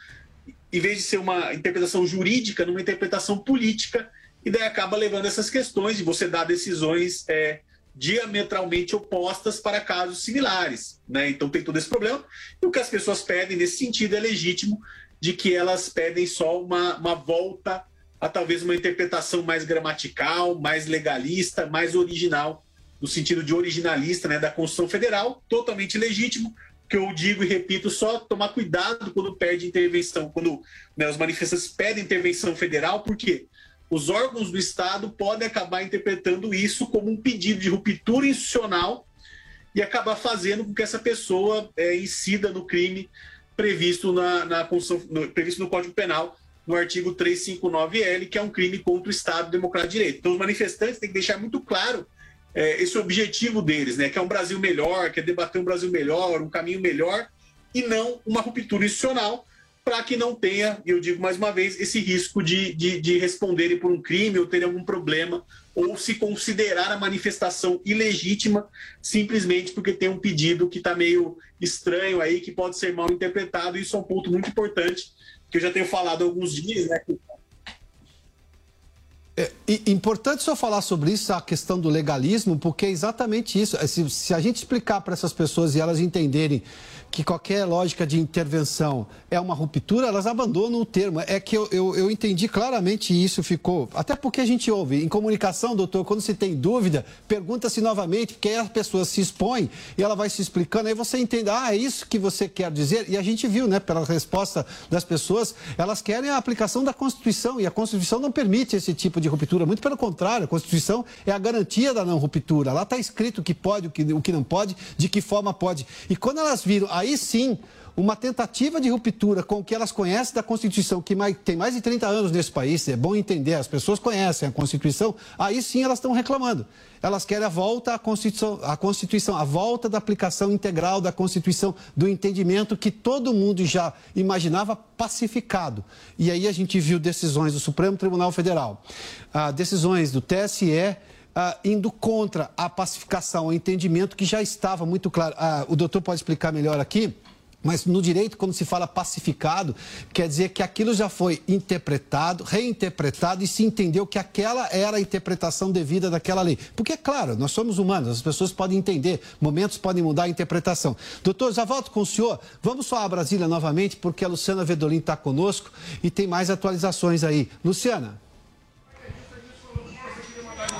em vez de ser uma interpretação jurídica, numa interpretação política, e daí acaba levando essas questões e você dá decisões é, diametralmente opostas para casos similares. Né? Então tem todo esse problema. E o que as pessoas pedem nesse sentido é legítimo, de que elas pedem só uma, uma volta a talvez uma interpretação mais gramatical, mais legalista, mais original, no sentido de originalista né, da Constituição Federal, totalmente legítimo, que eu digo e repito, só tomar cuidado quando perde intervenção, quando né, os manifestantes pedem intervenção federal, por quê? Os órgãos do Estado podem acabar interpretando isso como um pedido de ruptura institucional e acabar fazendo com que essa pessoa é, incida no crime previsto, na, na no, previsto no Código Penal, no artigo 359L, que é um crime contra o Estado Democrático de Direito. Então, os manifestantes têm que deixar muito claro é, esse objetivo deles, né, que é um Brasil melhor, que é debater um Brasil melhor, um caminho melhor, e não uma ruptura institucional, para que não tenha, e eu digo mais uma vez, esse risco de, de, de responderem por um crime ou terem algum problema, ou se considerar a manifestação ilegítima simplesmente porque tem um pedido que está meio estranho aí, que pode ser mal interpretado. Isso é um ponto muito importante, que eu já tenho falado há alguns dias, né? É importante só falar sobre isso, a questão do legalismo, porque é exatamente isso. Se, se a gente explicar para essas pessoas e elas entenderem que qualquer lógica de intervenção é uma ruptura, elas abandonam o termo. É que eu, eu, eu, entendi claramente isso, ficou. Até porque a gente ouve. Em comunicação, doutor, quando se tem dúvida, pergunta-se novamente, porque aí a pessoa se expõe e ela vai se explicando, aí você entende, ah, é isso que você quer dizer. E a gente viu, né, pela resposta das pessoas, elas querem a aplicação da Constituição e a Constituição não permite esse tipo de ruptura. Muito pelo contrário, a Constituição é a garantia da não ruptura. Lá está escrito o que pode, o que, o que não pode, de que forma pode. E quando elas viram a aí sim uma tentativa de ruptura com o que elas conhecem da Constituição, que tem mais de 30 anos nesse país, é bom entender, as pessoas conhecem a Constituição, aí sim elas estão reclamando. Elas querem a volta à Constituição, à Constituição, a volta da aplicação integral da Constituição, do entendimento que todo mundo já imaginava pacificado. E aí a gente viu decisões do Supremo Tribunal Federal, ah, decisões do TSE, ah, indo contra a pacificação, o entendimento que já estava muito claro. Ah, o doutor pode explicar melhor aqui? Mas no direito, quando se fala pacificado, quer dizer que aquilo já foi interpretado, reinterpretado e se entendeu que aquela era a interpretação devida daquela lei. Porque, claro, nós somos humanos, as pessoas podem entender, momentos podem mudar a interpretação. Doutor, já volto com o senhor. Vamos só a Brasília novamente, porque a Luciana Vedolin está conosco e tem mais atualizações aí. Luciana.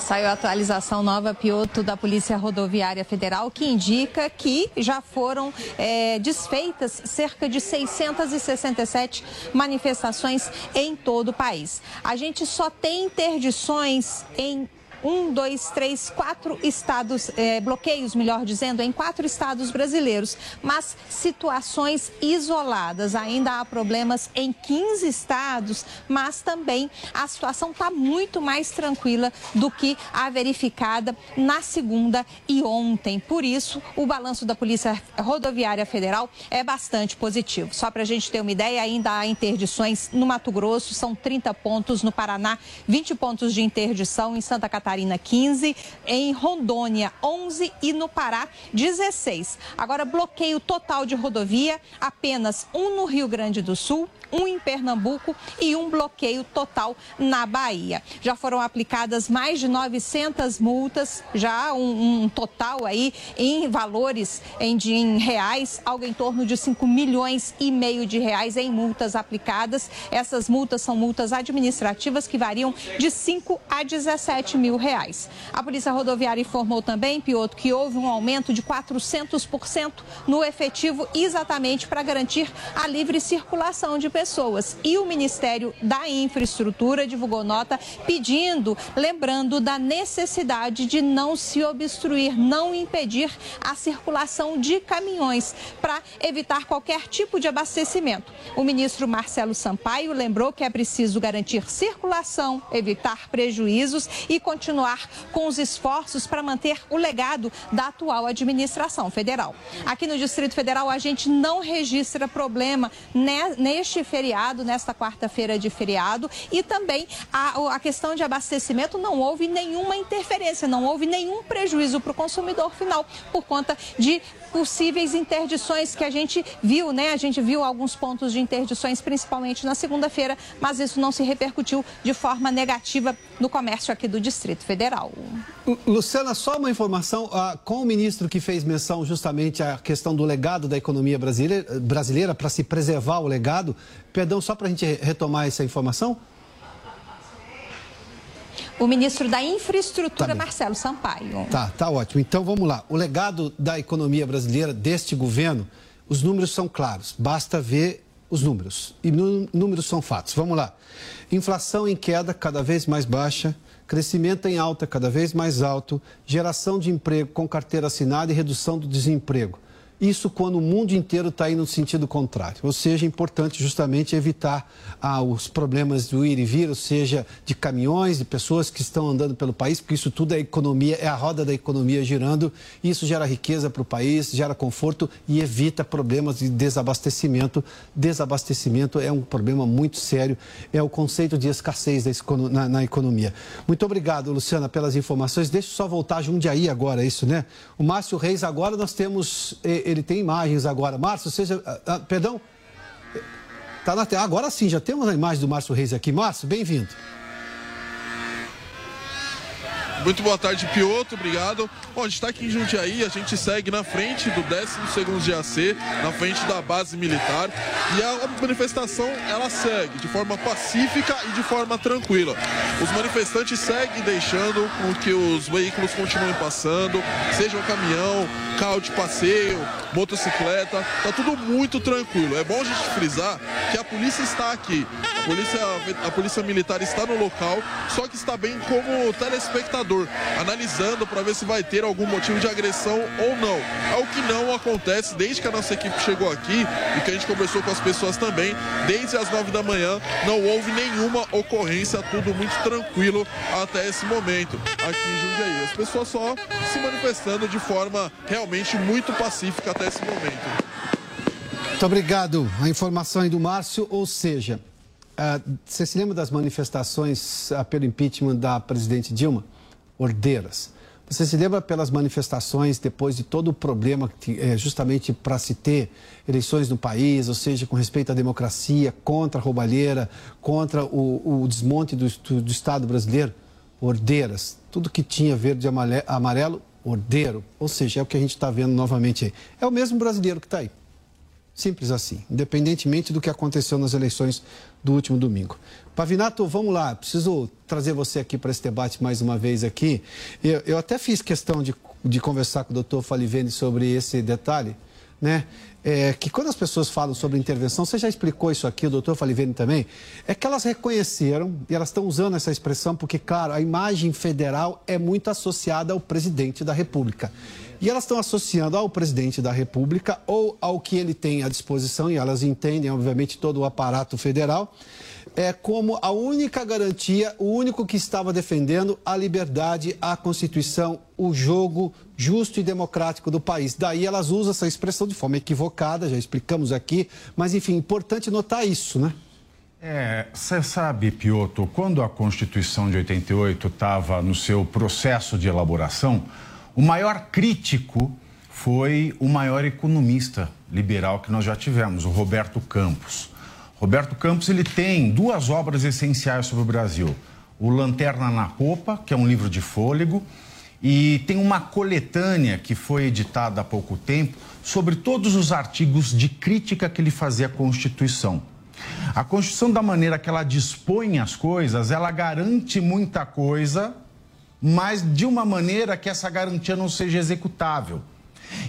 Saiu a atualização nova, Pioto, da Polícia Rodoviária Federal, que indica que já foram é, desfeitas cerca de 667 manifestações em todo o país. A gente só tem interdições em um, dois, três, quatro estados, é, bloqueios, melhor dizendo, em quatro estados brasileiros, mas situações isoladas. Ainda há problemas em 15 estados, mas também a situação está muito mais tranquila do que a verificada na segunda e ontem. Por isso, o balanço da Polícia Rodoviária Federal é bastante positivo. Só para a gente ter uma ideia, ainda há interdições no Mato Grosso, são 30 pontos no Paraná, 20 pontos de interdição em Santa Catarina. Catarina 15, em Rondônia 11 e no Pará 16. Agora, bloqueio total de rodovia, apenas um no Rio Grande do Sul, um em Pernambuco e um bloqueio total na Bahia. Já foram aplicadas mais de 900 multas, já um, um total aí em valores em, de, em reais, algo em torno de 5 milhões e meio de reais em multas aplicadas. Essas multas são multas administrativas que variam de 5 a 17 mil reais. A Polícia Rodoviária informou também, Piotr, que houve um aumento de 400% no efetivo exatamente para garantir a livre circulação de pessoas. E o Ministério da Infraestrutura divulgou nota pedindo, lembrando da necessidade de não se obstruir, não impedir a circulação de caminhões para evitar qualquer tipo de abastecimento. O ministro Marcelo Sampaio lembrou que é preciso garantir circulação, evitar prejuízos e continuar com os esforços para manter o legado da atual administração federal. Aqui no Distrito Federal, a gente não registra problema neste feriado, nesta quarta-feira de feriado, e também a, a questão de abastecimento não houve nenhuma interferência, não houve nenhum prejuízo para o consumidor final por conta de possíveis interdições que a gente viu, né? A gente viu alguns pontos de interdições, principalmente na segunda-feira, mas isso não se repercutiu de forma negativa no comércio aqui do Distrito Federal. Luciana, só uma informação, ah, com o ministro que fez menção justamente à questão do legado da economia brasileira, brasileira para se preservar o legado, perdão, só para a gente retomar essa informação? O ministro da Infraestrutura, tá Marcelo Sampaio. Tá, tá ótimo. Então vamos lá. O legado da economia brasileira deste governo, os números são claros. Basta ver os números. E números são fatos. Vamos lá. Inflação em queda, cada vez mais baixa. Crescimento em alta, cada vez mais alto. Geração de emprego com carteira assinada e redução do desemprego. Isso quando o mundo inteiro está indo no sentido contrário. Ou seja, é importante justamente evitar ah, os problemas do ir e vir, ou seja, de caminhões, de pessoas que estão andando pelo país, porque isso tudo é economia, é a roda da economia girando. Isso gera riqueza para o país, gera conforto e evita problemas de desabastecimento. Desabastecimento é um problema muito sério, é o conceito de escassez na, economia. Muito obrigado, Luciana, pelas informações. Deixa eu só voltar a Jundiaí agora, é isso, né? O Márcio Reis, agora nós temos. Eh, ele tem imagens agora. Márcio, seja. Ah, ah, perdão? Tá na tela. Agora sim, já temos a imagem do Márcio Reis aqui. Márcio, bem-vindo. Muito boa tarde, Pioto, obrigado. Bom, a gente está aqui em Jundiaí, a gente segue na frente do 12º GAC, na frente da base militar, e a manifestação, ela segue de forma pacífica e de forma tranquila. Os manifestantes seguem deixando com que os veículos continuem passando, seja um caminhão, carro de passeio, motocicleta, tá tudo muito tranquilo. É bom a gente frisar que a polícia está aqui, a polícia, a polícia militar está no local, só que está bem como telespectador analisando para ver se vai ter algum motivo de agressão ou não. É o que não acontece desde que a nossa equipe chegou aqui e que a gente conversou com as pessoas também. Desde as nove da manhã não houve nenhuma ocorrência, tudo muito tranquilo até esse momento aqui em Jundiaí. As pessoas só se manifestando de forma realmente muito pacífica até esse momento. Muito obrigado. A informação aí do Márcio, ou seja, uh, você se lembra das manifestações uh, pelo impeachment da presidente Dilma? Ordeiras. Você se lembra pelas manifestações depois de todo o problema, é, justamente para se ter eleições no país, ou seja, com respeito à democracia, contra a roubalheira, contra o, o desmonte do, do, do, Estado brasileiro? Ordeiras. Tudo que tinha verde e amarelo, ordeiro. Ou seja, é o que a gente está vendo novamente aí. É o mesmo brasileiro que está aí. Simples assim, independentemente do que aconteceu nas eleições do último domingo. Pavinato, vamos lá, preciso trazer você aqui para esse debate mais uma vez aqui. Eu, eu até fiz questão de, de conversar com o doutor Falivene sobre esse detalhe, né? É, que quando as pessoas falam sobre intervenção, você já explicou isso aqui, o doutor Falivene também, é que elas reconheceram, e elas estão usando essa expressão, porque, claro, a imagem federal é muito associada ao presidente da República. E elas estão associando ao presidente da República ou ao que ele tem à disposição, e elas entendem, obviamente, todo o aparato federal, é como a única garantia, o único que estava defendendo a liberdade, a Constituição, o jogo justo e democrático do país. Daí elas usam essa expressão de forma equivocada, já explicamos aqui, mas enfim, importante notar isso, né? É, você sabe, Piotr, quando a Constituição de 88 estava no seu processo de elaboração, o maior crítico foi o maior economista liberal que nós já tivemos, o Roberto Campos. Roberto Campos ele tem duas obras essenciais sobre o Brasil. O Lanterna na Popa, que é um livro de fôlego, e tem uma coletânea que foi editada há pouco tempo sobre todos os artigos de crítica que ele fazia à Constituição. A Constituição, da maneira que ela dispõe as coisas, ela garante muita coisa, mas de uma maneira que essa garantia não seja executável.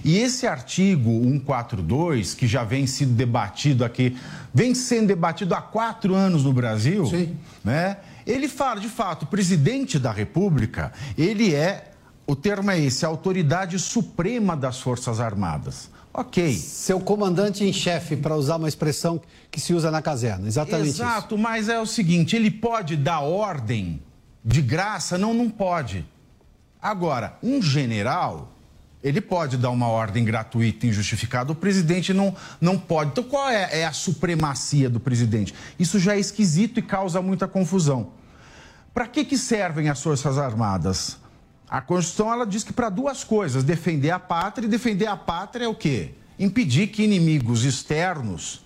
E esse artigo 142, que já vem sendo debatido aqui, vem sendo debatido há quatro anos no Brasil, Sim. né? Ele fala, de fato, o presidente da República, ele é, o termo é esse, a autoridade suprema das Forças Armadas. Ok. Seu comandante em chefe, para usar uma expressão que se usa na caserna. Exatamente Exato, isso. mas é o seguinte: ele pode dar ordem de graça? Não, não pode. Agora, um general, ele pode dar uma ordem gratuita e injustificada, o presidente não, não pode. Então, qual é, é a supremacia do presidente? Isso já é esquisito e causa muita confusão. Para que, que servem as Forças Armadas? A Constituição ela diz que para duas coisas: defender a pátria e defender a pátria é o quê? Impedir que inimigos externos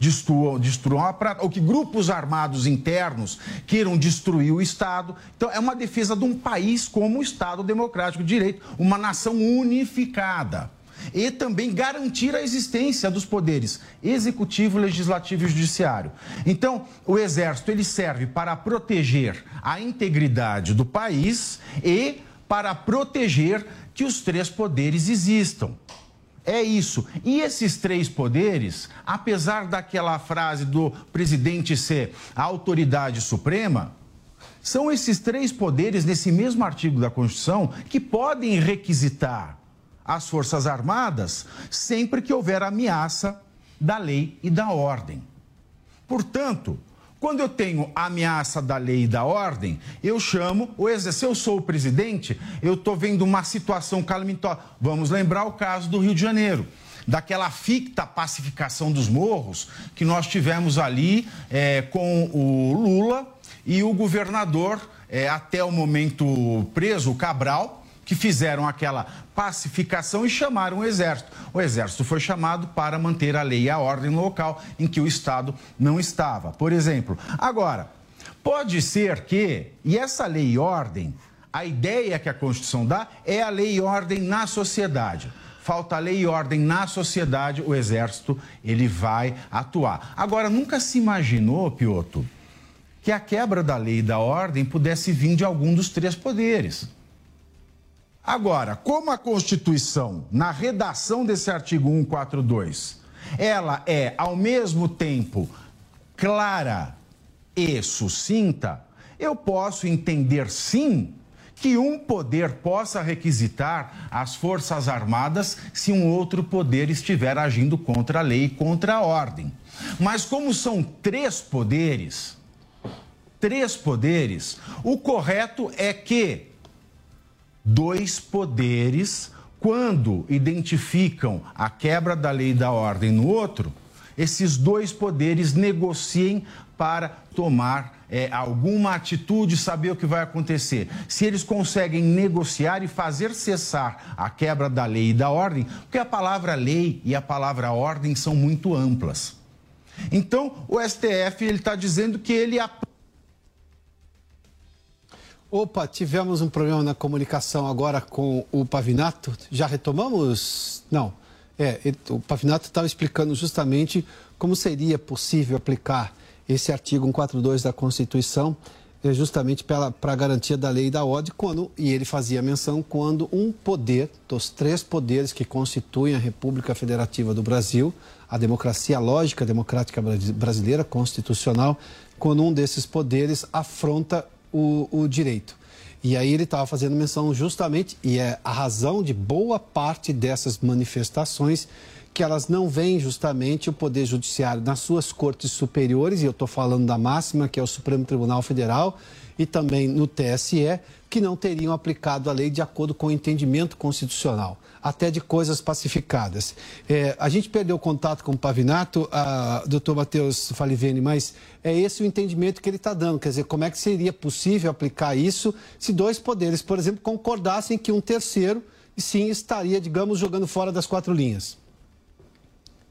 destruam, destruam a prata, ou que grupos armados internos queiram destruir o Estado. Então, é uma defesa de um país como o Estado Democrático de Direito, uma nação unificada. E também garantir a existência dos poderes executivo, legislativo e judiciário. Então, o Exército ele serve para proteger a integridade do país e para proteger que os três poderes existam. É isso. E esses três poderes, apesar daquela frase do presidente ser a autoridade suprema, são esses três poderes, nesse mesmo artigo da Constituição, que podem requisitar as Forças Armadas sempre que houver ameaça da lei e da ordem. Portanto, quando eu tenho ameaça da lei e da ordem, eu chamo o exército. Se eu sou o presidente, eu estou vendo uma situação calamitosa. Vamos lembrar o caso do Rio de Janeiro daquela ficta pacificação dos morros que nós tivemos ali é, com o Lula e o governador, é, até o momento preso, o Cabral, que fizeram aquela pacificação e chamaram o exército. O exército foi chamado para manter a lei e a ordem no local em que o Estado não estava, por exemplo. Agora, pode ser que, e essa lei e ordem, a ideia que a Constituição dá é a lei e ordem na sociedade. Falta lei e ordem na sociedade, o exército ele vai atuar. Agora, nunca se imaginou, Piotr, que a quebra da lei e da ordem pudesse vir de algum dos três poderes. Agora, como a Constituição, na redação desse artigo 142, ela é ao mesmo tempo clara e sucinta, eu posso entender sim que um poder possa requisitar as Forças Armadas se um outro poder estiver agindo contra a lei e contra a ordem. Mas como são três poderes, três poderes, o correto é que dois poderes, quando identificam a quebra da lei e da ordem no outro, esses dois poderes negociem para tomar é, alguma atitude, saber o que vai acontecer. Se eles conseguem negociar e fazer cessar a quebra da lei e da ordem, porque a palavra lei e a palavra ordem são muito amplas. Então, o STF está dizendo que ele Opa, tivemos um problema na comunicação agora com o Pavinato. Já retomamos? Não. É, o Pavinato estava explicando justamente como seria possível aplicar esse artigo 142 da Constituição, é, justamente para a garantia da lei e da ordem, quando, e ele fazia menção quando um poder, dos três poderes que constituem a República Federativa do Brasil, a democracia lógica democrática brasileira, constitucional, quando um desses poderes afronta o, o direito. E aí ele estava fazendo menção justamente, e é a razão de boa parte dessas manifestações, que elas não veem justamente o Poder Judiciário nas suas cortes superiores, e eu estou falando da máxima, que é o Supremo Tribunal Federal, e também no TSE, que não teriam aplicado a lei de acordo com o entendimento constitucional, até de coisas pacificadas. É, a gente perdeu contato com o Pavinato, a, doutor Matheus Falivene, mas é esse o entendimento que ele está dando. Quer dizer, como é que seria possível aplicar isso se dois poderes, por exemplo, concordassem que um terceiro, sim, estaria, digamos, jogando fora das quatro linhas?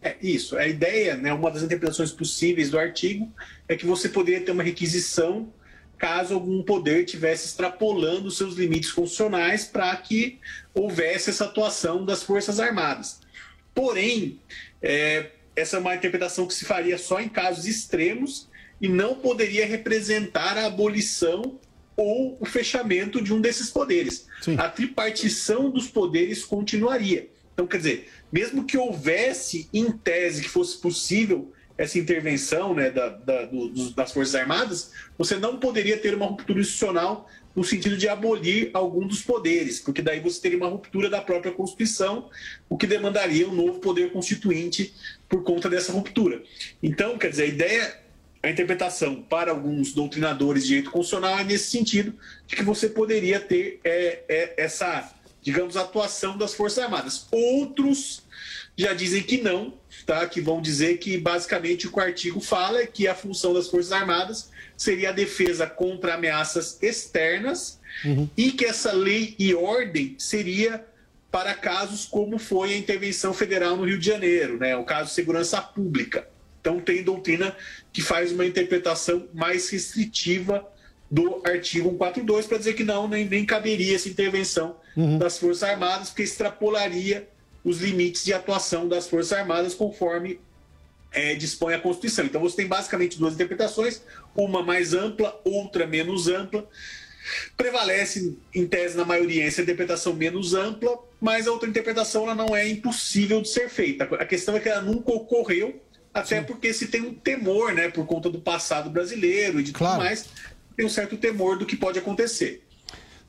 É isso. A ideia, né, uma das interpretações possíveis do artigo é que você poderia ter uma requisição caso algum poder tivesse extrapolando seus limites constitucionais para que houvesse essa atuação das Forças Armadas. Porém, é, essa é uma interpretação que se faria só em casos extremos e não poderia representar a abolição ou o fechamento de um desses poderes. Sim. A tripartição dos poderes continuaria. Então, quer dizer, mesmo que houvesse, em tese, que fosse possível essa intervenção né, da, da, do, das Forças Armadas, você não poderia ter uma ruptura institucional no sentido de abolir algum dos poderes, porque daí você teria uma ruptura da própria Constituição, o que demandaria um novo poder constituinte por conta dessa ruptura. Então, quer dizer, a ideia, a interpretação para alguns doutrinadores de direito constitucional é nesse sentido, de que você poderia ter é, é, essa, digamos, atuação das Forças Armadas. Outros já dizem que não, tá? que vão dizer que basicamente o que o artigo fala é que a função das Forças Armadas seria a defesa contra ameaças externas uhum. e que essa lei e ordem seria para casos como foi a intervenção federal no Rio de Janeiro, né? o caso de segurança pública. Então tem doutrina que faz uma interpretação mais restritiva do artigo 142 para dizer que não, nem, nem caberia essa intervenção uhum. das Forças Armadas, porque extrapolaria os limites de atuação das Forças Armadas conforme é, dispõe a Constituição. Então você tem basicamente duas interpretações, uma mais ampla, outra menos ampla. Prevalece, em tese, na maioria, essa interpretação menos ampla, mas a outra interpretação ela não é impossível de ser feita. A questão é que ela nunca ocorreu, até Sim. porque se tem um temor, né, por conta do passado brasileiro e de claro. tudo mais, tem um certo temor do que pode acontecer.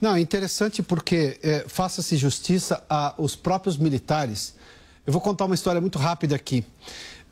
Não, é interessante porque é, faça-se justiça aos próprios militares. Eu vou contar uma história muito rápida aqui.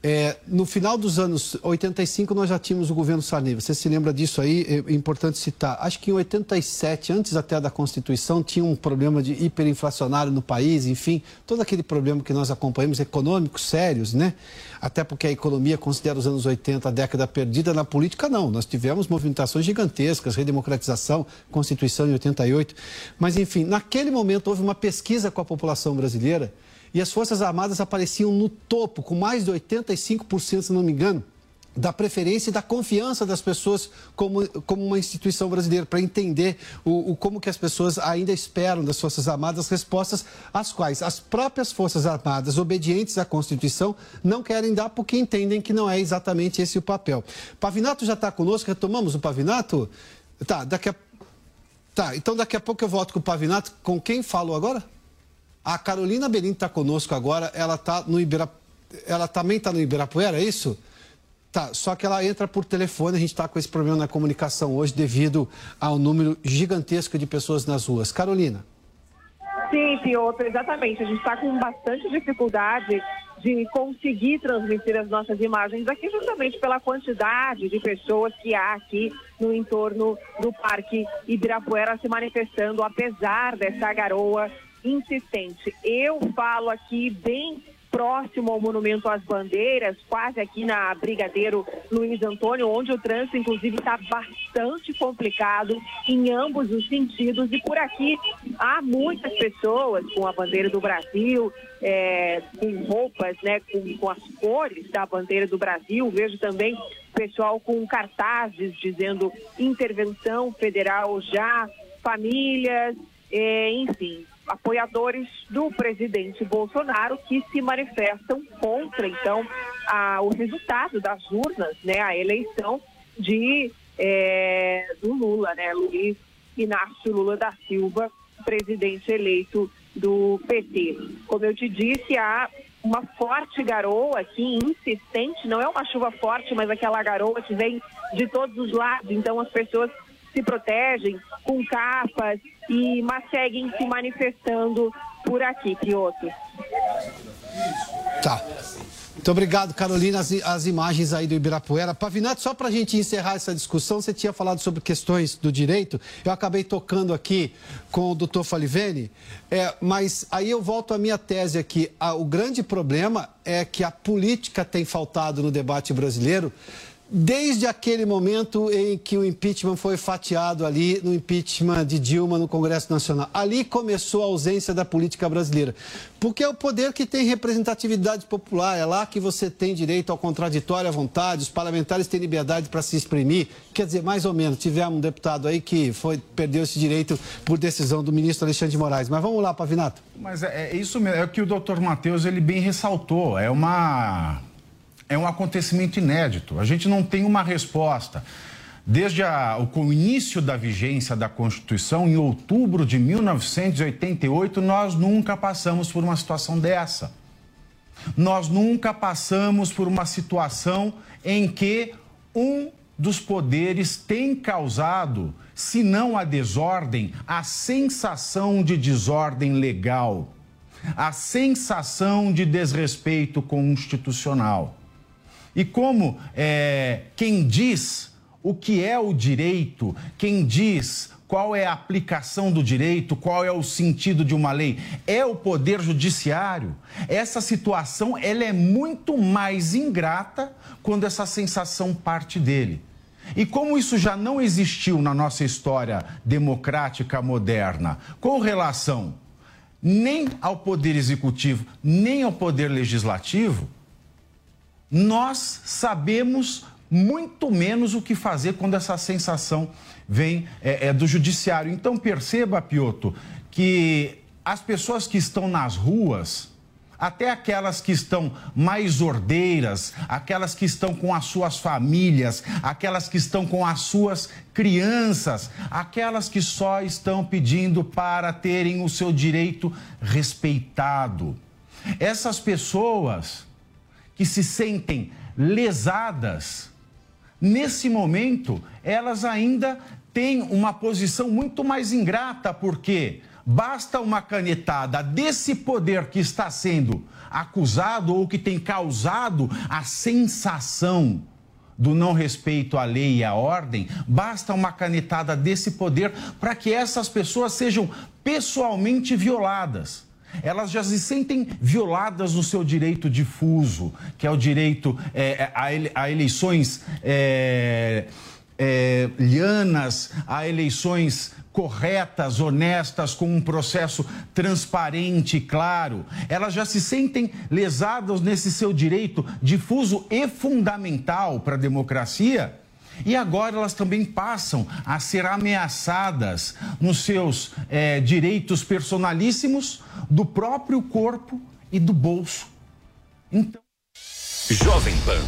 É, no final dos anos 85, nós já tínhamos o governo Sarney. Você se lembra disso aí? É importante citar. Acho que em 87, antes até da Constituição, tinha um problema de hiperinflacionário no país, enfim, todo aquele problema que nós acompanhamos, econômicos sérios, né? Até porque a economia considera os anos 80 a década perdida, na política não. Nós tivemos movimentações gigantescas, redemocratização, Constituição em 88. Mas, enfim, naquele momento houve uma pesquisa com a população brasileira e as Forças Armadas apareciam no topo, com mais de 85%, se não me engano, da preferência e da confiança das pessoas como, como uma instituição brasileira, para entender o, o, como que as pessoas ainda esperam das Forças Armadas respostas às quais as próprias Forças Armadas, obedientes à Constituição, não querem dar porque entendem que não é exatamente esse o papel. Pavinato já está conosco, retomamos o Pavinato? Tá, daqui a... Tá, então daqui a pouco eu volto com o Pavinato. Com quem falo agora? A Carolina Belim está conosco agora, ela tá no Ibira... ela também está no Ibirapuera, é isso? Tá, só que ela entra por telefone, a gente está com esse problema na comunicação hoje devido ao número gigantesco de pessoas nas ruas. Carolina. Sim, Piotr, exatamente. A gente está com bastante dificuldade de conseguir transmitir as nossas imagens aqui, justamente pela quantidade de pessoas que há aqui no entorno do Parque Ibirapuera se manifestando, apesar dessa garoa insistente. Eu falo aqui bem próximo ao Monumento às Bandeiras, quase aqui na Brigadeiro Luiz Antônio, onde o trânsito, inclusive, está bastante complicado em ambos os sentidos. E por aqui há muitas pessoas com a bandeira do Brasil, é, com roupas, né, com, com as cores da bandeira do Brasil. Vejo também pessoal com cartazes dizendo intervenção federal já, famílias, é, enfim, apoiadores do presidente Bolsonaro que se manifestam contra, então, a, o resultado das urnas, né, a eleição de é, do Lula, né, Luiz Inácio Lula da Silva, presidente eleito do PT. Como eu te disse, há uma forte garoa aqui, insistente, não é uma chuva forte, mas aquela garoa que vem de todos os lados, então as pessoas se protegem com capas, e mas seguem se manifestando por aqui, Piotr. Tá. Muito obrigado, Carolina. As, as, imagens aí do Ibirapuera. Pavinato, só para a gente encerrar essa discussão, você tinha falado sobre questões do direito. Eu acabei tocando aqui com o doutor Falivene, é, mas aí eu volto à minha tese aqui. o grande problema é que a política tem faltado no debate brasileiro desde aquele momento em que o impeachment foi fatiado ali, no impeachment de Dilma no Congresso Nacional. Ali começou a ausência da política brasileira. Porque é o poder que tem representatividade popular, é lá que você tem direito ao contraditório à vontade, os parlamentares têm liberdade para se exprimir. Quer dizer, mais ou menos, tivemos um deputado aí que foi, perdeu esse direito por decisão do ministro Alexandre de Moraes. Mas vamos lá, Pavinato. Mas é, é isso mesmo, é o que o doutor Matheus ele bem ressaltou. É uma é um acontecimento inédito. A gente não tem uma resposta. Desde a, o início da vigência da Constituição, em outubro de 1988, nós nunca passamos por uma situação dessa. Nós nunca passamos por uma situação em que um dos poderes tem causado, se não a desordem, a sensação de desordem legal, a sensação de desrespeito constitucional. E como é, quem diz o que é o direito, quem diz qual é a aplicação do direito, qual é o sentido de uma lei, é o poder judiciário. Essa situação ela é muito mais ingrata quando essa sensação parte dele. E como isso já não existiu na nossa história democrática moderna, com relação nem ao poder executivo, nem ao poder legislativo, nós sabemos muito menos o que fazer quando essa sensação vem é, é, do judiciário. Então perceba, Piotr, que as pessoas que estão nas ruas, até aquelas que estão mais ordeiras, aquelas que estão com as suas famílias, aquelas que estão com as suas crianças, aquelas que só estão pedindo para terem o seu direito respeitado. Essas pessoas que se sentem lesadas, nesse momento, elas ainda têm uma posição muito mais ingrata, porque basta uma canetada desse poder que está sendo acusado ou que tem causado a sensação do não respeito à lei e à ordem, basta uma canetada desse poder para que essas pessoas sejam pessoalmente violadas elas já se sentem violadas no seu direito difuso, que é o direito é, a, a, eleições é, é, lianas, a eleições corretas, honestas, com um processo transparente e claro. Elas já se sentem lesadas nesse seu direito difuso e fundamental para a democracia e agora elas também passam a ser ameaçadas nos seus é, direitos personalíssimos do próprio corpo e do bolso. Então. Jovem Pan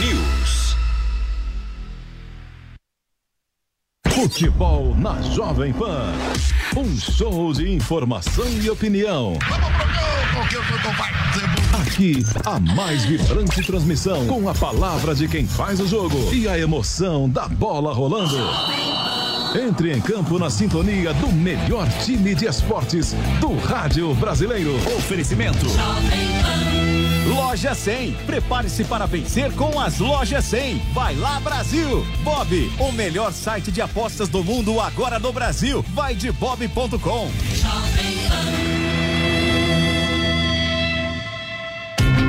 News. Futebol na Jovem Pan. Um show de informação e opinião. Aqui, a mais vibrante transmissão com a palavra de quem faz o jogo e a emoção da bola rolando. Entre em campo na sintonia do melhor time de esportes do rádio brasileiro. Oferecimento. Loja 100. Prepare-se para vencer com as Lojas 100. Vai lá, Brasil! Bob, o melhor site de apostas do mundo agora no Brasil. Vai de bob.com.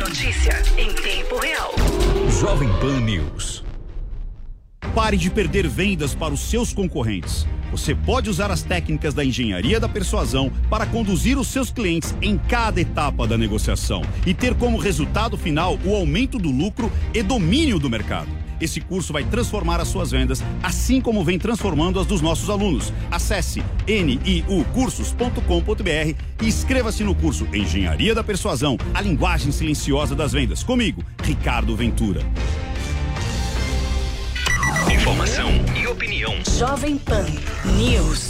Notícia em tempo real. Jovem Pan News. Pare de perder vendas para os seus concorrentes. Você pode usar as técnicas da engenharia da persuasão para conduzir os seus clientes em cada etapa da negociação e ter como resultado final o aumento do lucro e domínio do mercado. Esse curso vai transformar as suas vendas, assim como vem transformando as dos nossos alunos. Acesse niucursos.com.br e inscreva-se no curso Engenharia da Persuasão, a linguagem silenciosa das vendas. Comigo, Ricardo Ventura. Informação e opinião. Jovem Pan News.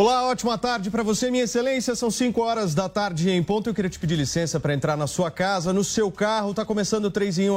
Olá, ótima tarde para você, minha excelência. São 5 horas da tarde em ponto. Eu queria te pedir licença para entrar na sua casa, no seu carro. Tá começando o 3 em 1 aqui.